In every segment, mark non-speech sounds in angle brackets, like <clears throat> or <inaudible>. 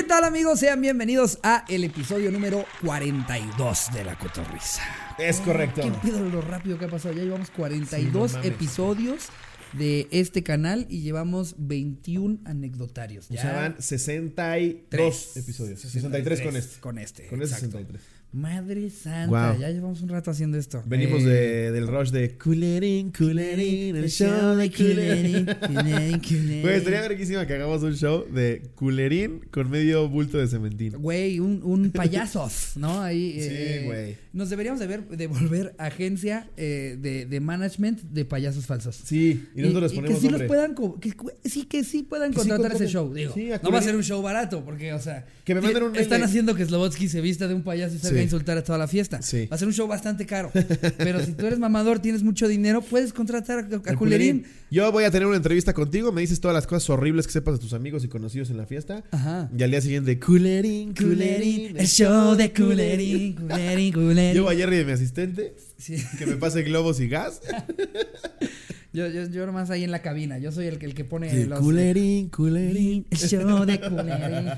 ¿Qué tal amigos? Sean bienvenidos a el episodio número 42 de La Cotorrisa. Es correcto. ¿Qué pedo lo rápido que ha pasado? Ya llevamos 42 Sí, no episodios de este canal y llevamos 21 anecdotarios. O Ya sea, van 62 Tres. episodios. 63 con este. Con este. Con este exacto. 63. Madre santa, ya llevamos un rato haciendo esto. Venimos Eh, de, del rush de Culerín, Culerín, el show de Culerín. <laughs> Güey, estaría verguísima que hagamos un show de Culerín con medio bulto de cementín. Güey, un, un payasos, ¿no? Ahí. <laughs> Sí, eh, güey. Nos deberíamos de, ver, de volver agencia eh, de, de management de payasos falsos. Sí, y nosotros y les ponemos que sí nombre. los puedan que, sí que sí puedan Que sí contratar ese show digo Sí, no va a Culerín. ser un show barato porque o sea Que me manden un están haciendo que Slobotsky se vista de un payaso y Sí. A insultar a toda la fiesta Sí. va a ser un show bastante caro <laughs> pero si tú eres mamador tienes mucho dinero puedes contratar a, Culerín Yo voy a tener una entrevista contigo, me dices todas las cosas horribles que sepas de tus amigos y conocidos en la fiesta. ajá Y al día siguiente, Culerín, Culerín el show de Culerín Culerín Culerín Llevo a Jerry de mi asistente, Sí. que me pase globos y gas. <laughs> yo, yo, yo nomás ahí en la cabina yo soy el que, el que pone Sí, los Culerín, Culerín. el show de Culerín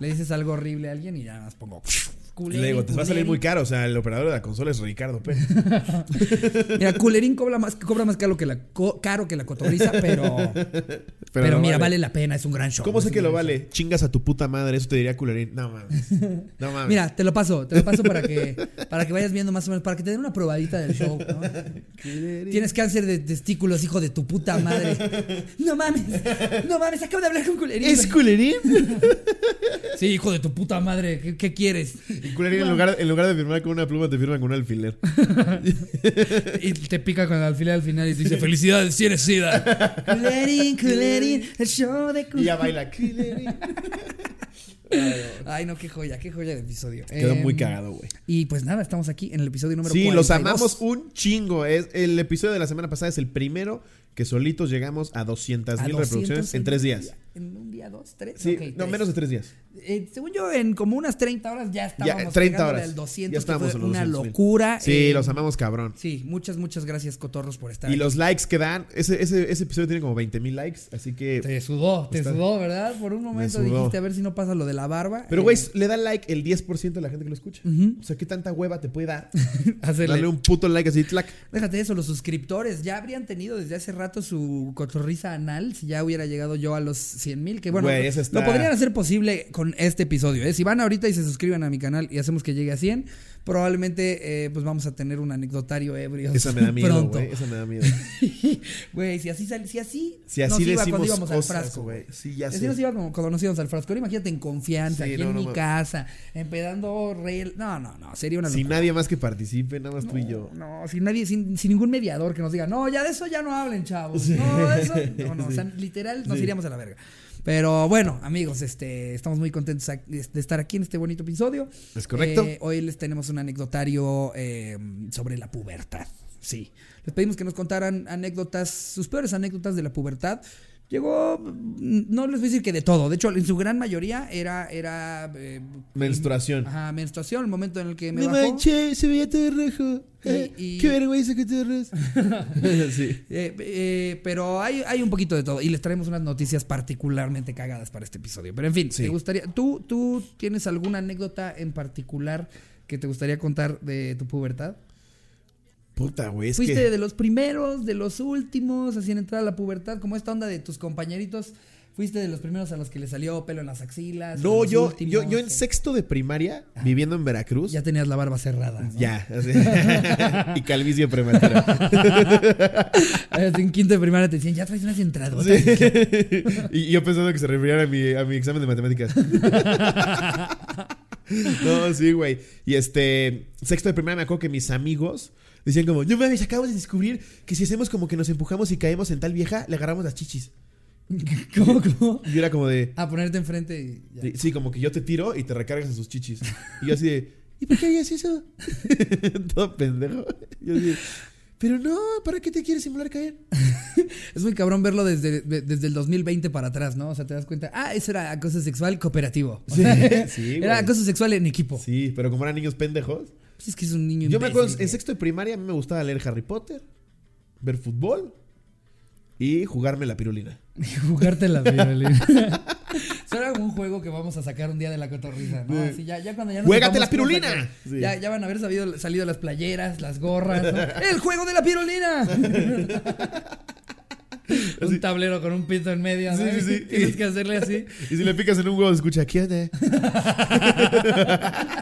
le dices algo horrible a alguien y ya nada más pongo Culerín le digo, te va a salir muy caro. O sea, el operador de la consola es Ricardo Pérez. <laughs> Mira, Culerín cobra más, cobra más caro que la, co- caro que la cotorriza, <laughs> pero, pero, mira, vale. la pena, es un gran show. ¿Cómo sé que lo vale? Chingas a tu puta madre, eso te diría Culerín. No mames. No <laughs> mames. Mira, te lo paso, te lo paso para que, para que vayas viendo más o menos, para que te den una probadita del show. ¿no? Tienes cáncer de testículos, hijo de tu puta madre. No mames, no mames, acabo de hablar con Culerín. ¿Es. Culerín? Sí, hijo de tu puta madre, ¿qué, qué quieres? Y Culerín, en lugar, en lugar de firmar con una pluma, te firman con un alfiler. <laughs> Y te pica con el alfiler al final y te dice, felicidades, si eres sida. Culerín, Culerín, el show de Y Culerín. ya baila Culerín. <laughs> <laughs> Ay, no, qué joya, qué joya de episodio. Quedó muy Em, cagado, güey. Y pues nada, estamos aquí en el episodio número Sí, 42. los amamos un chingo. Es, el episodio de la semana pasada es el primero que solitos llegamos a 200 A mil 200 reproducciones en tres días. ¿En un día, dos, tres? Sí, no, tres. menos de tres días. Eh, según yo, en como unas 30 horas ya estábamos Ya, 30 pegándole horas. al 200, Ya estábamos en los una 200,000. locura. Sí, Eh, los amamos cabrón. Sí, muchas, muchas gracias, Cotorros, por estar Y aquí. los likes que dan, ese, ese, ese episodio tiene como 20 mil likes, así que... Te sudó, te sudó, ¿verdad? Por un momento dijiste a ver si no pasa lo de la barba. Pero, Eh, güey, le da like el 10% de la gente que lo escucha. O sea, ¿qué tanta hueva te puede dar? <laughs> hacerle- Darle un puto like así, tlac. Déjate eso, los suscriptores ya habrían tenido desde hace rato su cotorriza anal si ya hubiera llegado yo a los 100 mil. Que bueno, está- lo podrían hacer posible con este episodio. ¿eh? Si van ahorita y se suscriben a mi canal y hacemos que llegue a 100, probablemente eh, pues vamos a tener un anecdotario ebrio. Esa me da miedo, pronto. güey. Esa me da miedo. <laughs> Güey, si así, si así, Si así nos iba cuando íbamos al frasco, güey. Sí, ya Así sé. nos iba como cuando nos íbamos al frasco. Ahora imagínate en confianza, Sí, aquí no, en no mi mames. casa, empedando rey. No, no, no, sería una Sin locura. nadie más que participe, nada más tú y yo. No, sin nadie, sin, sin ningún mediador que nos diga, no, ya de eso ya no hablen, chavos. No, de eso. No, no, o sea, literal nos iríamos a la verga. Pero bueno, amigos, este, estamos muy contentos de estar aquí en este bonito episodio. Es correcto. Eh, hoy les tenemos un anecdotario eh, sobre la pubertad. Sí. Les pedimos que nos contaran anécdotas, sus peores anécdotas de la pubertad. Llegó, mm, no les voy a decir que de todo. De hecho, en su gran mayoría era, era eh, Menstruación. Ajá, menstruación, el momento en el que me Me bajó. manché, se veía todo rojo. Y- y- <laughs> Qué vergüenza que te res. <laughs> sí. Eh, eh, pero hay, hay un poquito de todo y les traemos unas noticias particularmente cagadas para este episodio. Pero en fin, Sí. ¿te gustaría, tú, tú tienes alguna anécdota en particular que te gustaría contar de tu pubertad? Puta, güey, ¿Fuiste que... de los primeros, de los últimos, así en entrar a la pubertad, como esta onda de tus compañeritos? ¿Fuiste de los primeros a los que le salió pelo en las axilas? No, ¿De los yo, últimos? yo, yo en ¿O- sexto de primaria, viviendo en Veracruz. Ya tenías la barba cerrada. ¿no? Ya. así. <laughs> y calvicie prematura. <laughs> en quinto de primaria te decían, ya traes unas entradas. Sí. <laughs> y yo pensando que se referían a mi, a mi examen de matemáticas. <laughs> no, sí, güey. Y este, sexto de primaria me acuerdo que mis amigos decían como, no mames, acabamos de descubrir que si hacemos como que nos empujamos y caemos en tal vieja, le agarramos las chichis. <laughs> ¿Cómo, cómo? Y yo era como de, A ponerte enfrente y ya. sí, sí, como que yo te tiro y te recargas en sus chichis. Y yo así de, ¿y por qué harías eso? <laughs> Todo pendejo. Yo así, pero no, ¿para qué te quieres simular caer? <laughs> Es muy cabrón verlo desde, de- desde el 2020 para atrás, ¿no? O sea, te das cuenta, ah, eso era acoso sexual cooperativo. O Sí, sea, sí, <laughs> Era güey. acoso sexual en equipo. Sí, pero como eran niños pendejos. Pues es que es un niño Yo me acuerdo, en sexto de primaria a mí me gustaba leer Harry Potter, ver fútbol y jugarme la pirulina. <laughs> Jugarte la violina. Eso era un juego que vamos a sacar un día de la cotorriza, ¿no? Así ya, ya cuando ya nos ¡Juégate la pirulina! Sí. Ya, ya van a haber salido, salido las playeras, las gorras. ¿no? ¡El juego de la pirulina! <laughs> un tablero con un pito en medio. Sí, sí, sí. <laughs> Tienes que hacerle así. Y si le picas en un huevo, escucha, ¿qué onda? <laughs>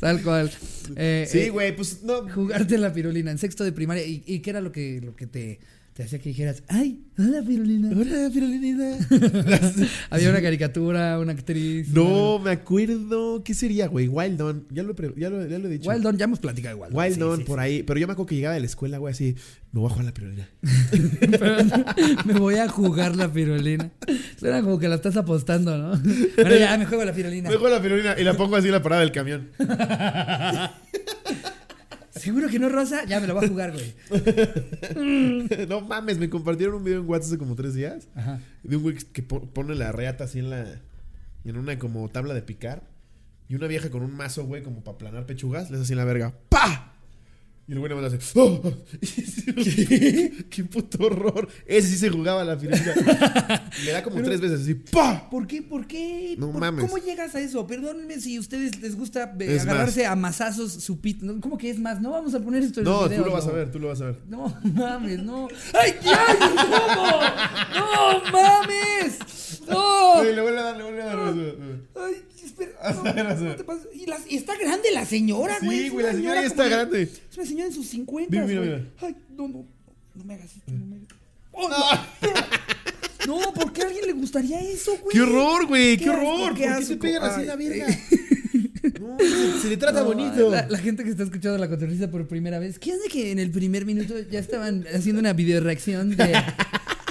Tal cual. Eh, Sí, eh, güey, pues no. jugarte la pirulina en sexto de primaria. ¿Y, y qué era lo que, lo que te, te hacía que dijeras, ay, hola pirulina? Hola, pirulinita. <laughs> Había una caricatura, una actriz. No, me acuerdo. ¿Qué sería, güey? Wild Dawn. Ya lo, ya lo, ya lo he dicho. Wild Dawn, ya hemos platicado de Wild Dawn. Wild sí, Dawn, sí, por sí. ahí. Pero yo me acuerdo que llegaba de la escuela, güey, así. Me voy a jugar la pirulina. <laughs> Me voy a jugar la pirulina. Suena como que la estás apostando, ¿no? Bueno, ya me juego la pirulina. Me juego la pirulina y la pongo así en la parada del camión. <laughs> ¿Seguro que no, Rosa? Ya me lo voy a jugar, güey. <laughs> no mames, me compartieron un video en WhatsApp hace como tres días. Ajá. De un güey que po- pone la reata así en la. En una como tabla de picar. Y una vieja con un mazo, güey, como para planar pechugas. Le hace así en la verga. ¡Pa! Y el güey nada más hace. ¡Oh! <laughs> ¿Qué? ¡Qué puto horror! Ese sí se jugaba la pirulina. Le da como tres veces así. ¡Pa! ¿Por qué? ¿Por qué? No ¿Por- mames. ¿Cómo llegas a eso? Perdónenme si a ustedes les gusta eh, agarrarse a mazazos su pit. ¿no? ¿Cómo que es más? No vamos a poner esto en No, tú lo vas a ver, tú lo vas a ver. No mames, no. ¡Ay, ya! ¿Cómo? ¡No mames! ¡No! Sí, le vuelve a dar, le vuelve a dar. Ay, Y, está grande la señora, güey. Sí, güey, la señora está de- grande. Es una señora en sus 50. Mira, mira, mira. Ay, no, no. No me hagas esto. No, me... ¡Oh, no! No, ¿por qué a alguien le gustaría eso, güey? ¡Qué horror, güey! ¡Qué, horror! qué ¿Por qué se pegan así en la verga? eh. <laughs> No, se, se le trata No, bonito. La, la gente que está escuchando la cotorriza por primera vez, ¿qué hace que en el primer minuto ya estaban haciendo una video reacción de,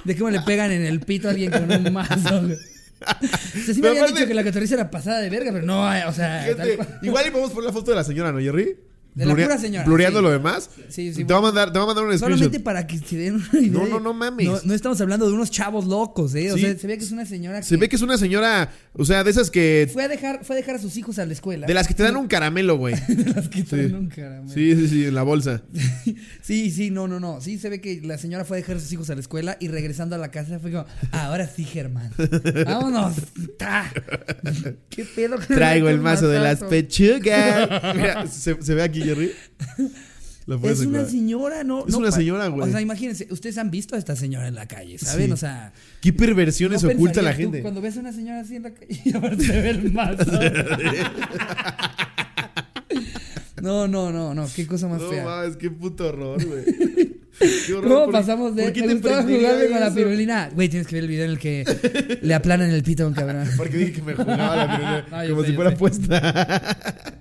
de cómo le pegan en el pito a alguien con un mazo? güey? O sea, sí me habían aparte- dicho que la cotorriza era pasada de verga, pero no, eh, o sea, tal cual. igual y podemos poner la foto de la señora, ¿no, Jerry? De la pura señora, Blureando sí. lo demás. Sí, sí, Te va a mandar, te va a mandar un Solamente screenshot. para que se den una idea. No, no, no mames. No, no estamos hablando de unos chavos locos, ¿eh? O Sí. sea, se ve que es una señora que Se ve que es una señora, o sea, de esas que. fue, a dejar, fue a dejar a sus hijos a la escuela. De las que te dan un <laughs> caramelo, güey. De las que traen un caramelo. Sí, sí, sí, en la bolsa. <laughs> Sí, sí, no, no, no. Sí, se ve que la señora fue a dejar a sus hijos a la escuela y regresando a la casa fue como, ahora sí, Germán. Vámonos. Ta. <laughs> ¿Qué pedo? Traigo el mazo de las pechugas. Mira, ¿se, se ve aquí, Jerry? <laughs> La Es una encontrar. señora, ¿no? Es no una señora, güey. O sea, imagínense, ustedes han visto a esta señora en la calle, ¿saben? Sí. O sea. ¿Qué perversiones ¿no oculta la pensarías tú gente? Cuando ves a una señora así en la calle y <laughs> aparte se ve el mazo. <laughs> No, no, no, no. Qué cosa más No fea. mames, qué puto horror, güey. Qué horror, ¿Cómo ¿por- pasamos de ¿por qué te gustaba jugarme con la pirulina? Güey, tienes que ver el video en el que le aplanan el pito a un cabrón. Porque dije que me jugaba la pirulina No, como sé, si fuera puesta.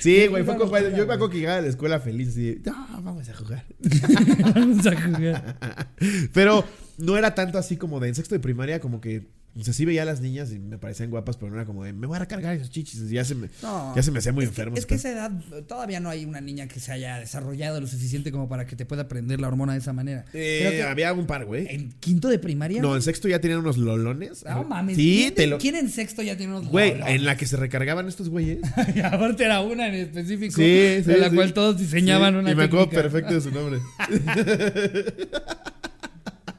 Sí, güey, fue con Yo me acuerdo que llegaba a la escuela feliz así. No, vamos a jugar. <laughs> Vamos a jugar. <laughs> Pero no era tanto así como de en sexto de primaria, como que. O sea, sí veía a las niñas y me parecían guapas, pero no era como de me voy a recargar esos chichis. Y ya se me, No. ya se me hacía muy Es que- enfermo. Es que esa edad todavía no hay una niña que se haya desarrollado lo suficiente como para que te pueda prender la hormona de esa manera. Eh, Creo que había un par, güey. en quinto de primaria. No, en sexto ya tenían unos lolones. No mames. Sí, ¿quién, te lo. ¿Quién en sexto ya tiene unos Güey, lolones? en la que se recargaban estos güeyes. <laughs> Y aparte era una en específico. Sí, sí. De la sí. cual todos diseñaban una Y me acuerdo perfecto de su nombre. <laughs>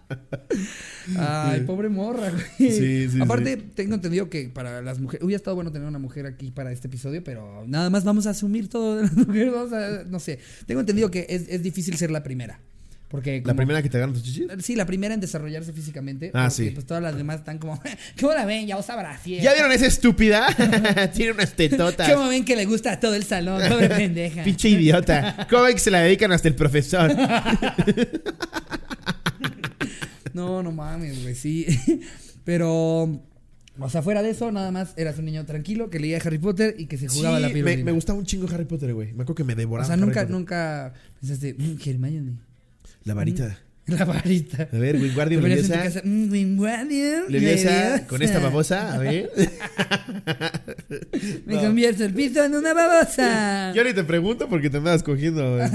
<laughs> Ay, pobre morra, güey. Sí, sí, <laughs> Aparte, tengo entendido que para las mujeres. Hubiera estado bueno tener una mujer aquí para este episodio, pero nada más vamos a asumir todo de las <laughs> mujeres. Vamos a. No sé. Tengo entendido que es, es difícil ser la primera. Porque. ¿La primera que te agarran tus chichis? Sí, la primera en desarrollarse físicamente. Ah, porque, sí. Pues todas las demás están como. <laughs> ¿Cómo la ven? Ya usa brasier. ¿Ya vieron esa estúpida? Tiene unas tetotas. ¿Cómo ven que le gusta a todo el salón? Pobre pendeja. Pinche idiota. ¿Cómo ven que se la dedican hasta el profesor? No, no mames, güey, sí. <laughs> Pero. O sea, fuera de eso, nada más eras un niño tranquilo que leía Harry Potter y que se jugaba Sí, la me, pirulina. me gustaba un chingo Harry Potter, güey. Me acuerdo que me O devoraba. sea, Harry nunca, nunca pensaste, mmm, Hermione. La varita. <laughs> La varita. A ver, Wingardium Leviosa. "Mm, Wingardium Leviosa Leviosa". con esta babosa. A ver. <laughs> Me No. convierto el piso en una babosa. <laughs> Yo ni te pregunto porque te andabas cogiendo en,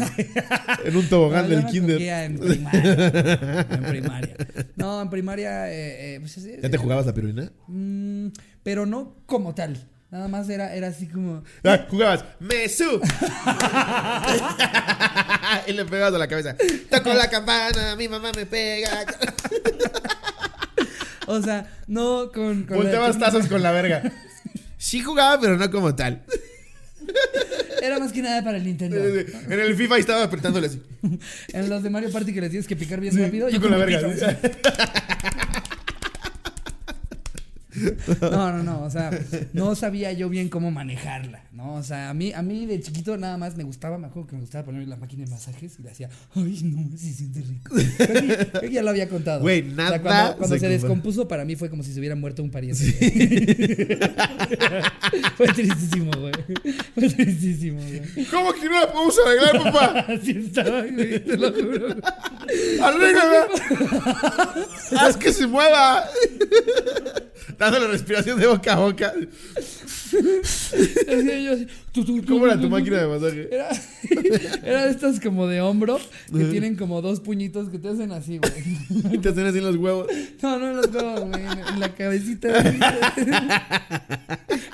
en un tobogán No, del me kinder. En primaria. en primaria. No, en primaria. eh, eh, pues, es- ¿Ya te jugabas la pirulina? Mm, pero no como tal. Nada más era, era así como. Ah, jugabas. ¡Mesú! <laughs> y le pegabas a la cabeza. Toco la campana, mi mamá me pega. <laughs> O sea, no con. con la- Volteabas tazas con la verga. Sí jugaba, pero no como tal. Era más que nada para el Nintendo. En el FIFA estaba apretándole así. <laughs> En los de Mario Party que le tienes que picar bien Sí, rápido. yo con la verga. <laughs> No, no, no, o sea, no sabía yo bien cómo manejarla, ¿no? O sea, a mí, a mí de chiquito nada más me gustaba, me acuerdo que me gustaba ponerme la máquina de masajes y le hacía, ay, no, se siente rico. <laughs> Creo que, creo que ya lo había contado. Güey, O sea, nada cuando, cuando se descompuso, para mí fue como si se hubiera muerto un pariente. <laughs> fue tristísimo, güey. Fue tristísimo, güey. ¿Cómo que no la podemos arreglar, papá? <laughs> Así estaba, güey, te lo juro. ¡Arréglala! ¡Haz que se mueva! Dándole respiración de boca a boca. Decía yo así, tu, tu, tu, ¿Cómo era tu máquina de masaje? Era, <laughs> era de estas como de hombro que tienen como dos puñitos que te hacen así, güey. Y <laughs> te hacen así en los huevos. No, no en los huevos, güey, en, la cabecita. <laughs>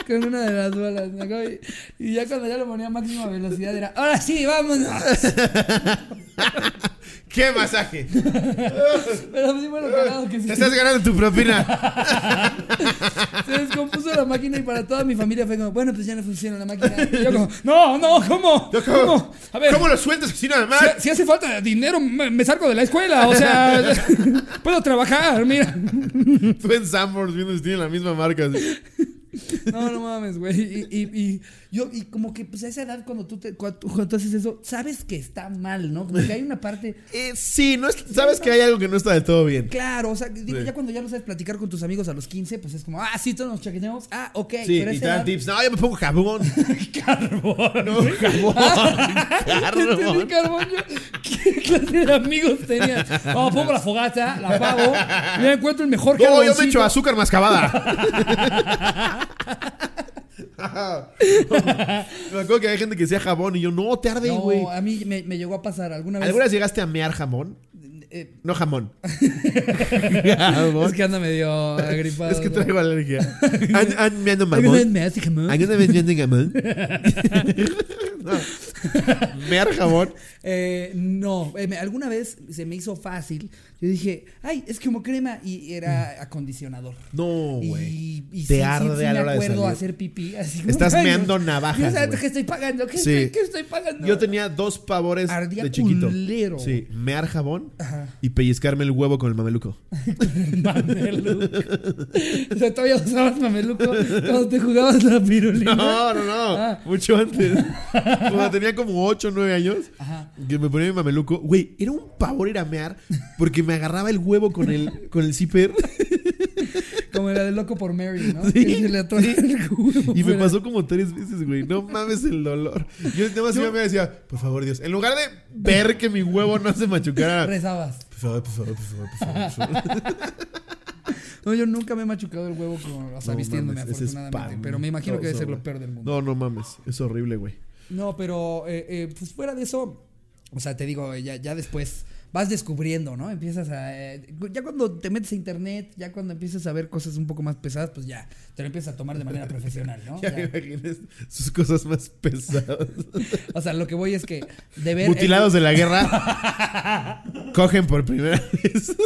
Con una de las bolas, ¿no? Y, y ya cuando ya lo ponía a máxima velocidad era, ahora sí, vámonos. ¡Qué masaje! <laughs> Pero sí, bueno, cagado que Te se, estás ganando tu propina. <laughs> se descompuso la máquina y para toda mi familia fue como, bueno, pues ya no funciona la máquina. <laughs> Y yo como, no, no, ¿cómo? Yo, ¿cómo? ¿Cómo? A ver. ¿Cómo lo sueltas así nada más? Si, si hace falta dinero, me, me salgo de la escuela. O sea, puedo trabajar, mira. Tú en Sanborns viendo si tienen la misma marca. así. <laughs> No, no mames, güey. Y, y, y yo, y como que, pues a esa edad, cuando tú, te, cuando, haces eso, sabes que está mal, ¿no? Como que hay una parte. <laughs> Eh, sí, no es- sabes que hay algo que no está del todo bien. Claro, o sea, digo, Sí. ya cuando ya lo sabes platicar con tus amigos a los 15, pues es como, ah, sí, todos nos chaqueteamos. Ah, ok. Sí, pero y te dan tips. No, yo me pongo jabón. <laughs> Carbón. No, jabón. Carbón. carbón. ¿Qué clase de amigos tenías? Oh, pongo la fogata, la apago, y ya encuentro el mejor No, yo me carboncito. echo azúcar mascabada. Me acuerdo que hay gente que decía jabón y yo, no, te arde, güey. No, a mí me, me llegó a pasar alguna vez. ¿Alguna vez llegaste a mear jamón? eh, No jamón. <laughs> es que anda medio agripado. Es que ¿no? traigo alergia. ¿Han, han meando ¿Alguna vez mamón? me hace jamón? ¿Alguna vez jamón? <laughs> no. Mear jamón. Eh, no, eh, me- alguna vez se me hizo fácil. Yo dije, ay, es como crema y era acondicionador. No, güey. Y, y Te sí, arde sí a la me hora de acuerdo salir. hacer pipí. Así como, Estás ay, meando Dios, navajas, santo, güey. ¿Qué estoy pagando? ¿Qué, Sí. estoy, qué estoy pagando? Yo tenía dos pavores Ardía de chiquito. culero. Sí, mear jabón Ajá. y pellizcarme el huevo con el mameluco. <laughs> Mameluco. o sea, todavía usabas mameluco cuando te jugabas la pirulina. No, no, no. Ah. Mucho antes. Cuando tenía como 8 o 9 años, Ajá. que me ponía mi mameluco. Güey, era un pavor ir a mear porque me agarraba el huevo con el, con el zipper Como era de loco por Mary, ¿no? Sí, Que se le atora sí. el huevo y me pasó como tres veces, güey. No mames el dolor. Yo nada mear y decía, por favor, Dios. En lugar de ver que mi huevo no se machucara. Rezabas. Por favor, por favor, por favor, por favor. Por favor. <laughs> No, yo nunca me he machucado el huevo con, o sea, No vistiéndome, mames, afortunadamente. Pero me imagino que debe ser lo peor del mundo. No, no mames. Es horrible, güey. No, pero eh, eh, pues fuera de eso, o sea, te digo, ya, ya después vas descubriendo, ¿no? Empiezas a... eh, ya cuando te metes a internet, ya cuando empiezas a ver cosas un poco más pesadas, pues ya te lo empiezas a tomar de manera profesional, ¿no? <laughs> Ya Ya. imaginas sus cosas más pesadas. <laughs> O sea, lo que voy es que de ver... Mutilados de la guerra. <laughs> cogen por primera vez.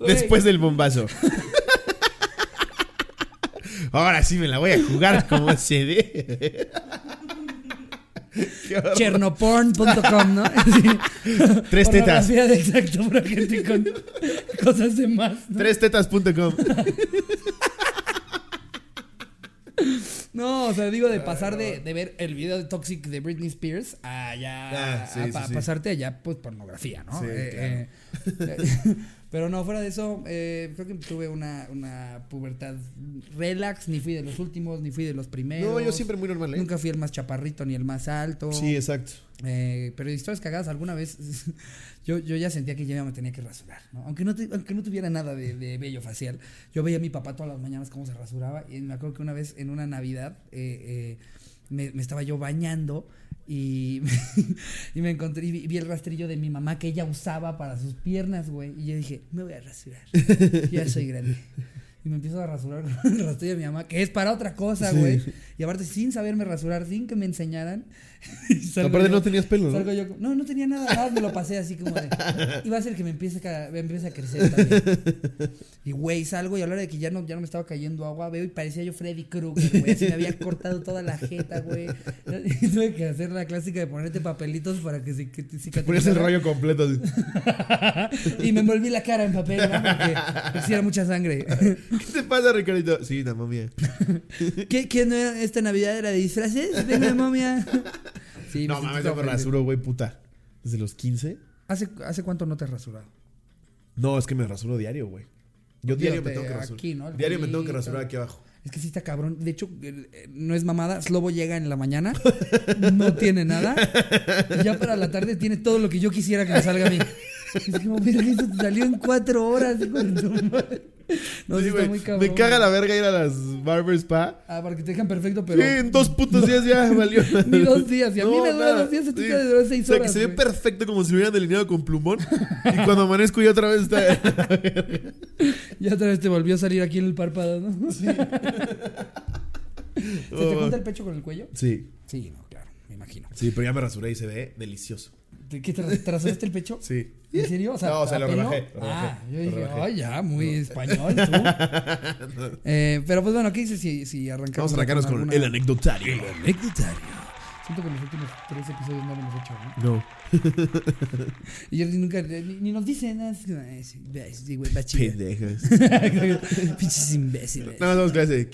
Después del bombazo. Ahora sí me la voy a jugar como se dé. Chernoporn.com, ¿no? <laughs> Tres tetas. De exacto para gente con <laughs> cosas de más. ¿no? Trestetas.com. <laughs> No, o sea, digo de pasar de, de ver el video de Toxic de Britney Spears a ya Ah, sí, a sí, sí. pasarte allá pues pornografía, ¿no? Sí, Eh, eh, <laughs> pero no, fuera de eso, eh, creo que tuve una, una pubertad relax, ni fui de los últimos, ni fui de los primeros. No, yo siempre muy normal, ¿eh? Nunca fui el más chaparrito ni el más alto. Sí, exacto. Eh, pero historias cagadas, alguna vez <laughs> yo, yo ya sentía que ya me tenía que rasurar, ¿no? Aunque no, aunque no tuviera nada de, de vello facial. Yo veía a mi papá todas las mañanas cómo se rasuraba y me acuerdo que una vez en una Navidad eh, eh, me, me estaba yo bañando y, <laughs> y me encontré y vi, vi el rastrillo de mi mamá que ella usaba para sus piernas, güey. Y yo dije, me voy a rasurar. Ya soy grande. Y me empiezo a rasurar con el rastrillo de mi mamá, que es para otra cosa, güey. Y aparte, sin saberme rasurar, sin que me enseñaran. <laughs> Aparte yo- no tenías pelo, ¿no? Yo, no, no tenía nada, nada me lo pasé así como de. <laughs> Va a ser que me empiece, a, me empiece a crecer también. Y güey, salgo y a la hora de que ya no, ya no me estaba cayendo agua, veo y parecía yo Freddy Krueger, güey. Así me había cortado toda la jeta, güey. <laughs> Y tuve que hacer la clásica de ponerte papelitos para que se que te ponías el rollo completo. así. Y me envolví la cara en papel, ¿no? Porque hacía mucha sangre. ¿Qué te pasa, Ricardito? Sí, la momia. ¿Qué, qué no era- esta Navidad era de disfraces? Venga, momia. Sí, No mames, yo me rasuro, güey, puta. ¿Desde los 15? ¿Hace, ¿Hace cuánto no te has rasurado? No, es que me rasuro diario, güey. Yo diario me tengo que rasurar. aquí, ¿no? El Diario me tengo que rasurar aquí abajo. Es que sí está cabrón. De hecho, el- eh, no es mamada. Slobo llega en la mañana, <laughs> no tiene nada. Y ya para la tarde tiene todo lo que yo quisiera que me salga a mí. Es como, mira, esto te salió en cuatro horas. hijo de tu madre. No, sí, Sí, está muy cabrón. me caga la verga ir a las barber spa. Ah, para que te dejan perfecto, pero. Sí, en dos putos días ya <laughs> valió. Ni dos días. Y a mí me nada. dos días, a ti Sí. te duran seis O sea, horas. que se ve perfecto como si hubieran delineado con plumón. Y cuando amanezco ya otra vez está. Ya otra vez te volvió a salir aquí en el párpado, ¿no? <laughs> ¿Se te Oh. junta el pecho con el cuello? Sí, Sí, no, claro, me imagino. sí, pero ya me rasuré y se ve delicioso. ¿Te- ¿Qué te, te rasuraste el pecho? Sí. ¿En serio? O sea, No, o sea, ¿a lo pelo? rebajé, lo rebajé, Ah, yo dije, ay, ya, muy español tú. <laughs> Eh, pero pues bueno, ¿qué dices si, si arrancamos? Vamos a arrancarnos con alguna- el anecdotario. anecdotario. Siento que en los últimos tres episodios no lo hemos hecho, ¿no? No. <laughs> Y Jordi nunca, ni, ni nos dice nada. Pendejos. Pinches imbéciles. Nada más vamos clase de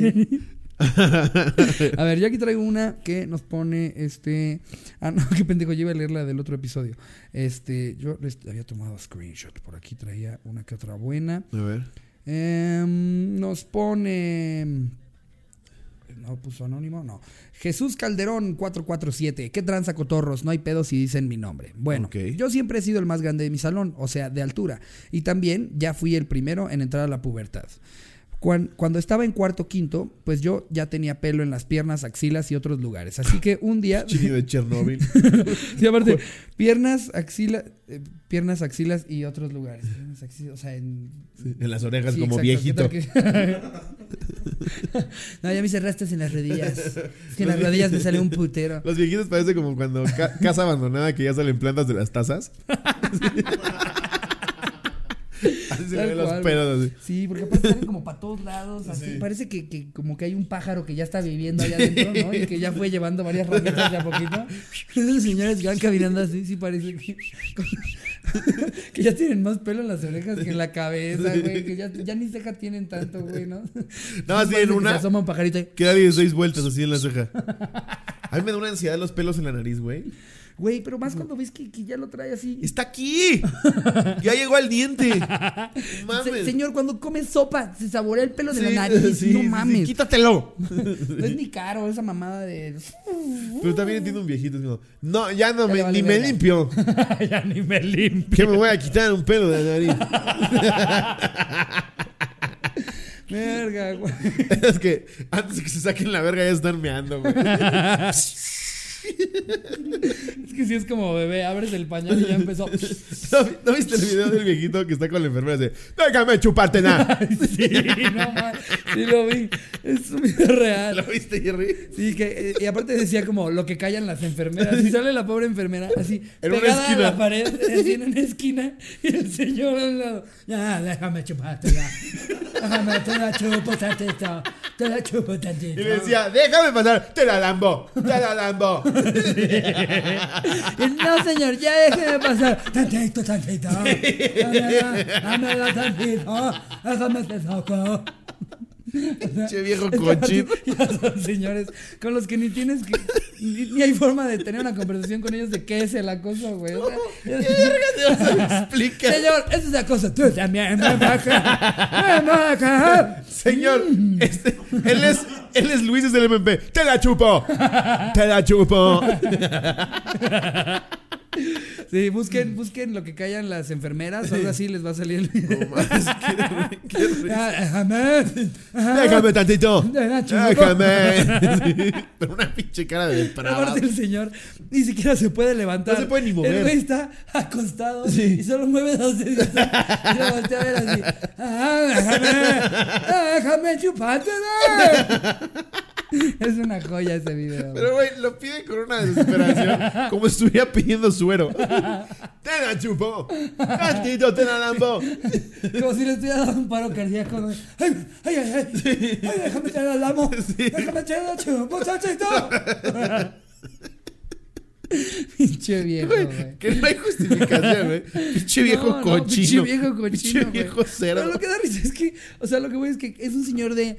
<laughs> A ver, yo aquí traigo una que nos pone este. Ah, no, <laughs> qué pendejo, yo iba a leer la del otro episodio. Este, yo les había tomado screenshot. Por aquí traía una que otra buena. A ver. Em, nos pone. No puso anónimo, no. Jesús Calderón 447. ¿Qué tranza cotorros? No hay pedo si dicen mi nombre. Bueno, yo siempre he sido el más grande de mi salón, o sea, de altura. Y también ya fui el primero en entrar a la pubertad. Cuan- Cuando estaba en cuarto quinto, pues yo ya tenía pelo en las piernas, axilas y otros lugares. Así que un día. <laughs> Chino de Chernobyl. <laughs> Sí, aparte, piernas, axilas, eh, piernas, axilas y otros lugares. O sea, en Sí, en las orejas Sí, como exacto. viejito. ¿Qué tal que- <laughs> no, ya me hice rastas en las rodillas. Es que en las rodillas me sale un putero. Los viejitos parece como cuando ca- casa abandonada que ya salen plantas de las tazas. Así se ven los pedos así. Sí, porque aparte salen como para todos lados. Así. Sí. Parece que, que como que hay un pájaro que ya está viviendo allá adentro, ¿no? Y que ya fue llevando varias ramitas de a poquito. <laughs> Esos señores que van caminando así, sí parece que, <laughs> que ya tienen más pelo en las orejas que en la cabeza, güey. Que ya, ya ni ceja tienen tanto, güey, ¿no? Nada más Parece tienen que una Se asoma un pajarito y, que da 16 vueltas así en la ceja. A mí me da una ansiedad los pelos en la nariz, güey. Güey, pero más cuando ves que, que ya lo trae así. ¡Está aquí! ¡Ya llegó al diente! <laughs> Se- ¡Mames! señor, cuando come sopa, se saborea el pelo de Sí, la nariz. sí, no sí, mames. ¡Quítatelo! <laughs> No es ni caro esa mamada de. Pero también entiendo un viejito. como, no, ya no Ya me, vale ni me limpio. <laughs> ya ni me limpio. Que me voy a quitar un pelo de la nariz. Verga, güey. es que antes de que se saquen la verga ya están meando, güey. Es que sí es como bebé, abres el pañal y ya empezó. ¿No, vi- no viste el video del viejito que está con la enfermera? Dice, déjame chuparte nada. <laughs> sí, no mames. Sí lo vi. Es un video real. ¿Lo viste, Jerry? Sí, que, eh, y aparte decía como lo que callan las enfermeras. Y sale la pobre enfermera así, En una pegada a esquina. la pared, así en una esquina, y el señor al lado. Ya, déjame chuparte, ya. Déjame, te la chupo tantito. Te la chupo tantito. Y me decía, déjame pasar, te la lambo, te la lambo. No, señor, ya déjeme pasar. Tantito, tantito. Dámela, dámela tantito. Déjame te toco. <laughs> Che viejo aparte, <laughs> Ya son señores con los que ni tienes que. Ni, ni hay forma de tener una conversación con ellos de qué es el acoso, güey. O sea, <laughs> Explica. Señor, eso es acoso. Tú también, me baja. Me baja. Señor, este, él es, él es Luis es el MP. Te la chupo. Te la chupo. Sí, busquen, busquen lo que callan las enfermeras, o algo así les va a salir el <laughs> video. No mames, qué, qué risa. Ah, Déjame. Déjame tantito. Déjame. <laughs> Sí, Pero una pinche cara de depravado. Aparte el señor ni siquiera se puede levantar. No se puede ni mover. El güey está acostado Sí. y solo mueve dos deditos. Y lo voltea a ver así. Déjame, déjame. <laughs> Es una joya ese video. Pero, güey, lo pide con una desesperación. <laughs> como si estuviera pidiendo suero. <laughs> Tenga chupo. Tantito, te la lambo. Como si le estuviera dando un paro cardíaco. ¿no? ¡Ay, ay, ay! ¡Ay, ay déjame tener el amo! Sí. ¡Déjame tener el chupo, muchachito! Pinche viejo, Güey, que no hay justificación, güey. Pinche viejo No, no, cochino. pinche viejo cochino. Pinche viejo cerdo. Pero lo que da risa es que, o sea, lo que voy es que es un señor de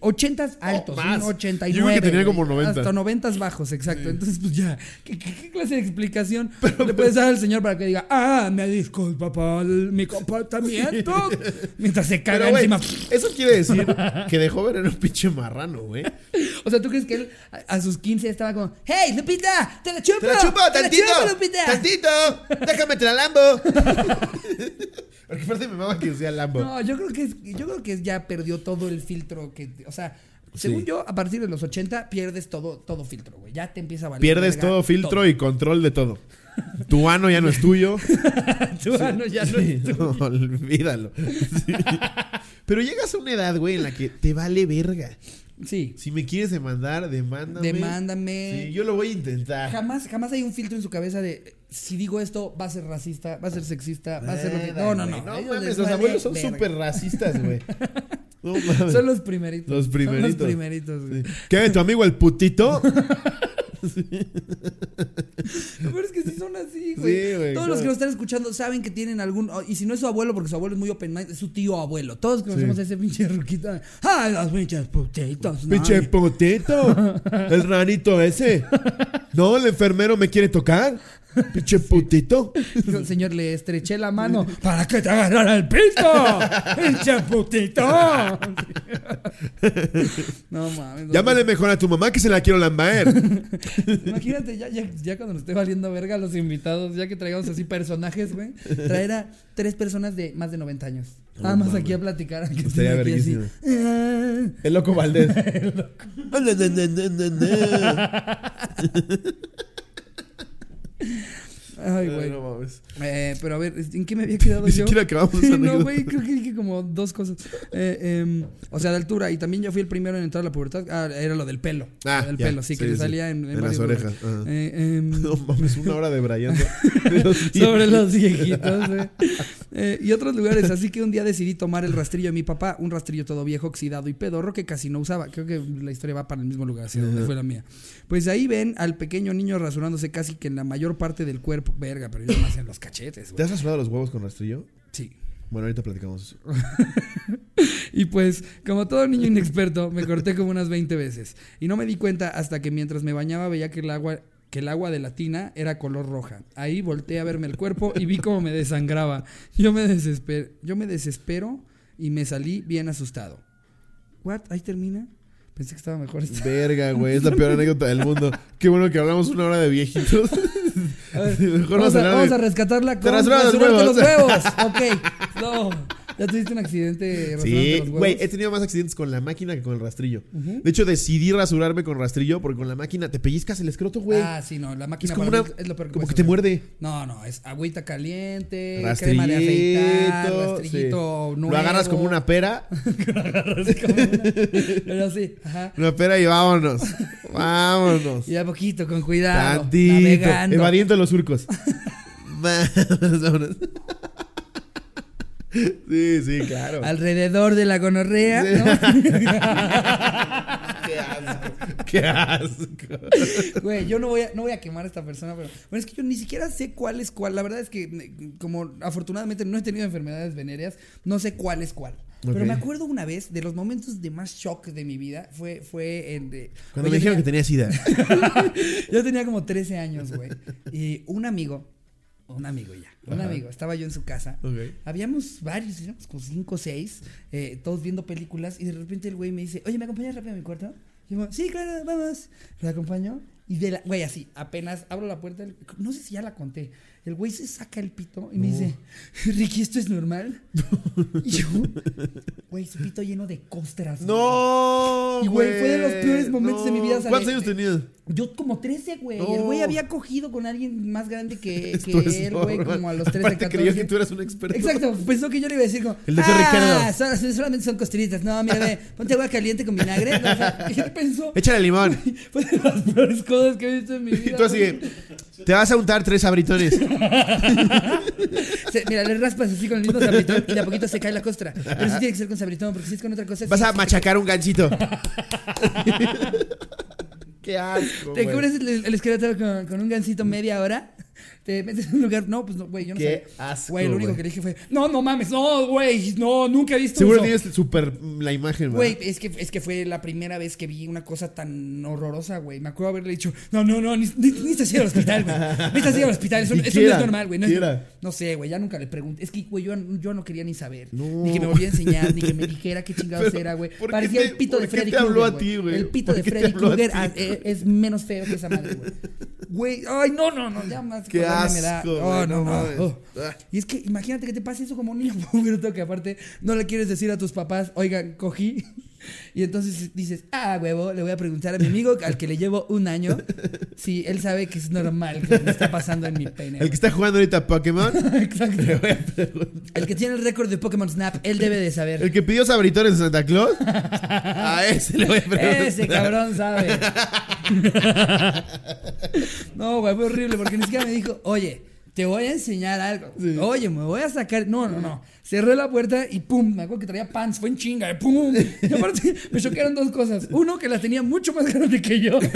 80 altos, más. un 89. Yo creo que tenía como 90. Hasta 90 bajos, exacto. Entonces, pues ya, ¿qué, qué- qué clase de explicación le puedes dar al señor para que diga, ah, me disculpa por el- mi comportamiento? <laughs> Mientras se caga Pero, encima. eso quiere decir que de joven era un pinche marrano, güey. <laughs> O sea, ¿tú crees que él a, sus 15 estaba como, hey, Lupita, te la chupo? ¡Te la chupo, te la tantito! chupo, Lupita! ¡Tantito! ¡Déjame te la lambo! <laughs> Porque aparte me mama que decía lambo. No, yo creo que es- yo creo que ya perdió todo el filtro que, o sea, según Sí. yo, a partir de los 80 pierdes todo, todo filtro, güey. Ya te empieza a valer. Pierdes todo filtro y control de todo. Tu ano ya no es tuyo. <laughs> Tu ano ya no Sí, es tu- no, olvídalo. Pero llegas a una edad, güey, en la que te vale verga. Sí. Si me quieres demandar, demándame. Demándame. Sí, yo lo voy a intentar. Jamás, jamás hay un filtro en su cabeza de si digo esto va a ser racista, va a ser sexista, va a ser lo que. No, no, no. No mames, los abuelos son súper racistas, güey. <laughs> No. Son los primeritos. Los primeritos. Son los primeritos, güey. Sí. ¿Qué? ¿Tu amigo el putito? <laughs> Lo peor es que sí son así, güey. Sí, güey, Todos los que nos están escuchando saben que tienen algún. Y si no es su abuelo, porque su abuelo es muy open mind, es su tío abuelo. Todos conocemos Sí. a ese pinche ruquita. ¡Ay, los pinches putitos! no! Pinche putito. <laughs> El ranito ese. No, el enfermero me quiere tocar. Pinche putito. Dijo, Señor, le estreché la mano para que te agarrara el pito. ¡Pinche putito! no mames. no, Llámale mejor a tu mamá que se la quiero lambaer. Imagínate, ya, ya, ya cuando nos esté valiendo verga a los invitados, ya que traigamos así personajes, güey, traer a tres personas de más de 90 años. Nada más aquí a platicar. Que Estaría así. verguísima. Ah. El loco Valdés. Ay, güey. no mames. Eh, pero a ver, ¿en qué me había quedado <laughs> Ni yo? siquiera acabamos <laughs> no, güey, creo que dije como dos cosas. Eh, em, o sea, de altura. Y también yo fui el primero en entrar a la pubertad. Ah, era lo del pelo. Ah, Lo del ya. pelo, sí, que Sí, le sí. salía en, las orejas. Eh, em, <laughs> No mames, una hora de Brian. sobre los viejitos, güey. Eh, y otros lugares. Así que un día decidí tomar el rastrillo de mi papá, un rastrillo todo viejo, oxidado y pedorro que casi no usaba. Creo que la historia va para el mismo lugar, así donde Ajá. fue la mía. Pues ahí ven al pequeño niño rasurándose casi que en la mayor parte del cuerpo. Verga, pero yo más en los cachetes, ¿Te güey. has rasurado los huevos con rastrillo? Sí. Bueno, ahorita platicamos. <laughs> Y pues, como todo niño inexperto, me corté como unas 20 veces. Y no me di cuenta hasta que mientras me bañaba veía que el agua, que el agua de la tina era color roja. Ahí volteé a verme el cuerpo y vi cómo me desangraba. Yo me desespero, yo me desespero y me salí bien asustado. ¿What? ¿Ahí termina? Pensé que estaba mejor. esta- Verga, güey. Es la peor anécdota del mundo. Qué bueno que hablamos una hora de viejitos. <laughs> <laughs> Mejor vamos, a vamos de- a rescatarla Te con los huevos. los huevos. Ok. <laughs> No. ¿Ya tuviste un accidente Sí, güey, he tenido más accidentes con la máquina que con el rastrillo. De hecho, decidí rasurarme con rastrillo porque con la máquina te pellizcas el escroto, güey. Ah, sí, no. La es máquina como para una. es lo peor que como que te muerde. No, no, es agüita caliente, Rastrillito. crema de afeitar, rastrillito sí. nuevo. Lo agarras como una pera. <laughs> Agarras como una- <laughs> Pero sí, ajá. Una pera y vámonos. vámonos. <laughs> Y a poquito, con cuidado, Tantito. Evadiendo los surcos. vámonos, vámonos. Sí, sí, claro. Alrededor de la gonorrea, Sí. ¿no? <laughs> <laughs> Qué asco. Qué asco. Güey, yo no voy, a, no voy a quemar a esta persona, pero bueno, es que yo ni siquiera sé cuál es cuál. La verdad es que, eh, como afortunadamente no he tenido enfermedades venéreas, no sé cuál es cuál. Pero me acuerdo una vez de los momentos de más shock de mi vida. Fue, fue en. de- Cuando me dijeron que tenía sida. <laughs> Yo tenía como 13 años, güey. Y un amigo, un amigo ya, un Ajá. amigo, estaba yo en su casa. Ok. Habíamos varios, éramos como 5 o 6, todos viendo películas. Y de repente el güey me dice, oye, ¿me acompañas rápido a mi cuarto? Y yo, sí, claro, vamos. Lo acompañó. Y de la, güey, así, apenas abro la puerta, del- no sé si ya la conté. El güey se saca el pito y me dice, Ricky, ¿esto es normal? <laughs> Y yo, güey, su pito lleno de costras. güey. No. Y, güey, fue de los peores momentos de mi vida, ¿Cuántos ¿sabes? años tenías? Yo como 13, güey. No. El güey había cogido con alguien más grande que, <laughs> que él, güey, como a los 13, Aparte 14. creía que tú eras un experto. Exacto, pensó que yo le iba a decir como, El doctor ah, son- solamente son costillitas. No, mira, ve, <laughs> ponte agua caliente con vinagre. No, o sea, él pensó, Échale limón. fue de las peores cosas que he visto en mi vida. Y tú así, te vas a untar tres abritones. Se- mira, le raspas así con el mismo sabritón y de a poquito se cae la costra. Pero sí tiene que ser con sabritón, porque si es con otra cosa. Vas sí, a machacar un gancito. <laughs> Qué asco. Te cubres el, el esqueleto con, con un gancito media hora. Te <laughs> metes en un lugar. No, pues no, güey, yo no Qué sé. asco, Güey, lo único güey. que le dije fue: No, no mames, no, güey, no, nunca he visto Seguro eso. tienes súper mm, la imagen, Güey, es que, es que fue la primera vez que vi una cosa tan horrorosa, güey. Me acuerdo haberle dicho, no, no, no, ni, ni, necesitas ir al hospital, güey. <laughs> Necesitas ir al hospital, eso, ¿Y eso qué no era? es normal, güey. No, ¿Qué es- era? no sé, güey, ya nunca le pregunté. Es que, güey, yo, yo no quería ni saber. No. Ni que me volviera a enseñar, ni que me dijera qué <laughs> chingados Pero, era, güey. ¿por qué Parecía te- el pito por de qué Freddy te habló Krueger, a ti, güey? El pito ¿Por de qué te Freddy habló a Krueger ti? ah, eh, es menos feo que esa madre, güey. Güey, ay, no, no, no, ya más. Qué acordarme me da- asco, Oh, güey, no, no no. mames. oh. Ah. Y es que imagínate que te pase eso como un niño <laughs> puberto que aparte no le quieres decir a tus papás, oigan, cogí. Y entonces dices, ah, huevo, le voy a preguntar a mi amigo al que le llevo un año si él sabe que es normal que me está pasando en mi pene. El que está jugando ahorita Pokémon. <laughs> Exacto. El que tiene el récord de Pokémon Snap, él debe de saber. El que pidió sabritones de Santa Claus. <laughs> A ese le voy a preguntar. Ese cabrón sabe. <laughs> No, güey, fue horrible porque ni siquiera me dijo, oye, te voy a enseñar algo. Sí. Oye, me voy a sacar. No, no, no. Cerré la puerta y pum, me acuerdo que traía pants, fue en chinga, y pum. Y aparte me chocaron dos cosas. Uno, que la tenía mucho más grande que yo. <laughs>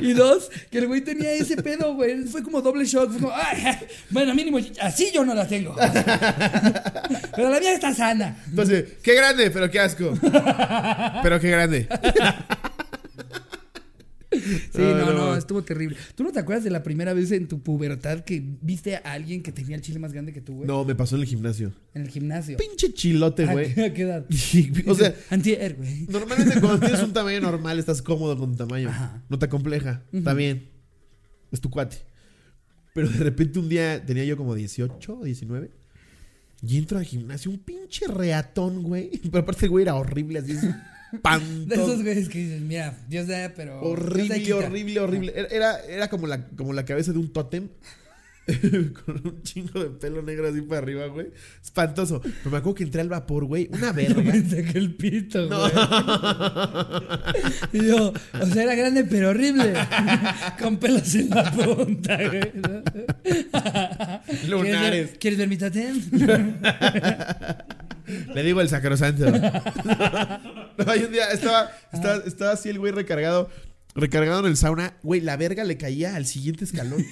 Y dos, que el güey tenía ese pedo, güey. Fue como doble shock. Fue como, "Ay, bueno, mínimo, así yo no la tengo. <laughs> Pero la mía está sana. Entonces, qué grande, pero qué asco. <laughs> Pero qué grande. Sí, no, no, estuvo terrible. ¿Tú no te acuerdas de la primera vez en tu pubertad que viste a alguien que tenía el chile más grande que tú, güey? No, me pasó en el gimnasio. En el gimnasio. Pinche chilote, ¿A güey. a qué edad? <laughs> O sea, <laughs> Antier, güey. normalmente cuando tienes un tamaño normal estás cómodo con tu tamaño. Ajá. No te compleja. Está bien. Es tu cuate. Pero de repente un día tenía yo como 18 o 19. Y entro al gimnasio, un pinche reatón, güey. <laughs> Pero aparte güey era horrible, así De esos güeyes que dices, mira, Dios da, pero. Dios da y Horrible, horrible, horrible. Era- Era, como, la, como la cabeza de un tótem. <laughs> con un chingo de pelo negro así para arriba, güey. Espantoso. Pero me acuerdo que entré al vapor, güey. Una Yo <laughs> verga. pensé que el pito, No. güey. Y yo, o sea, era grande pero horrible. <laughs> Con pelos en la punta, güey. ¿Quieres Lunares. ver, ¿Quieres ver mi tatén? Le digo el sacrosanto. <laughs> no, hay un día estaba, estaba, estaba así el güey recargado. Recargado en el sauna. Güey, la verga le caía al siguiente escalón.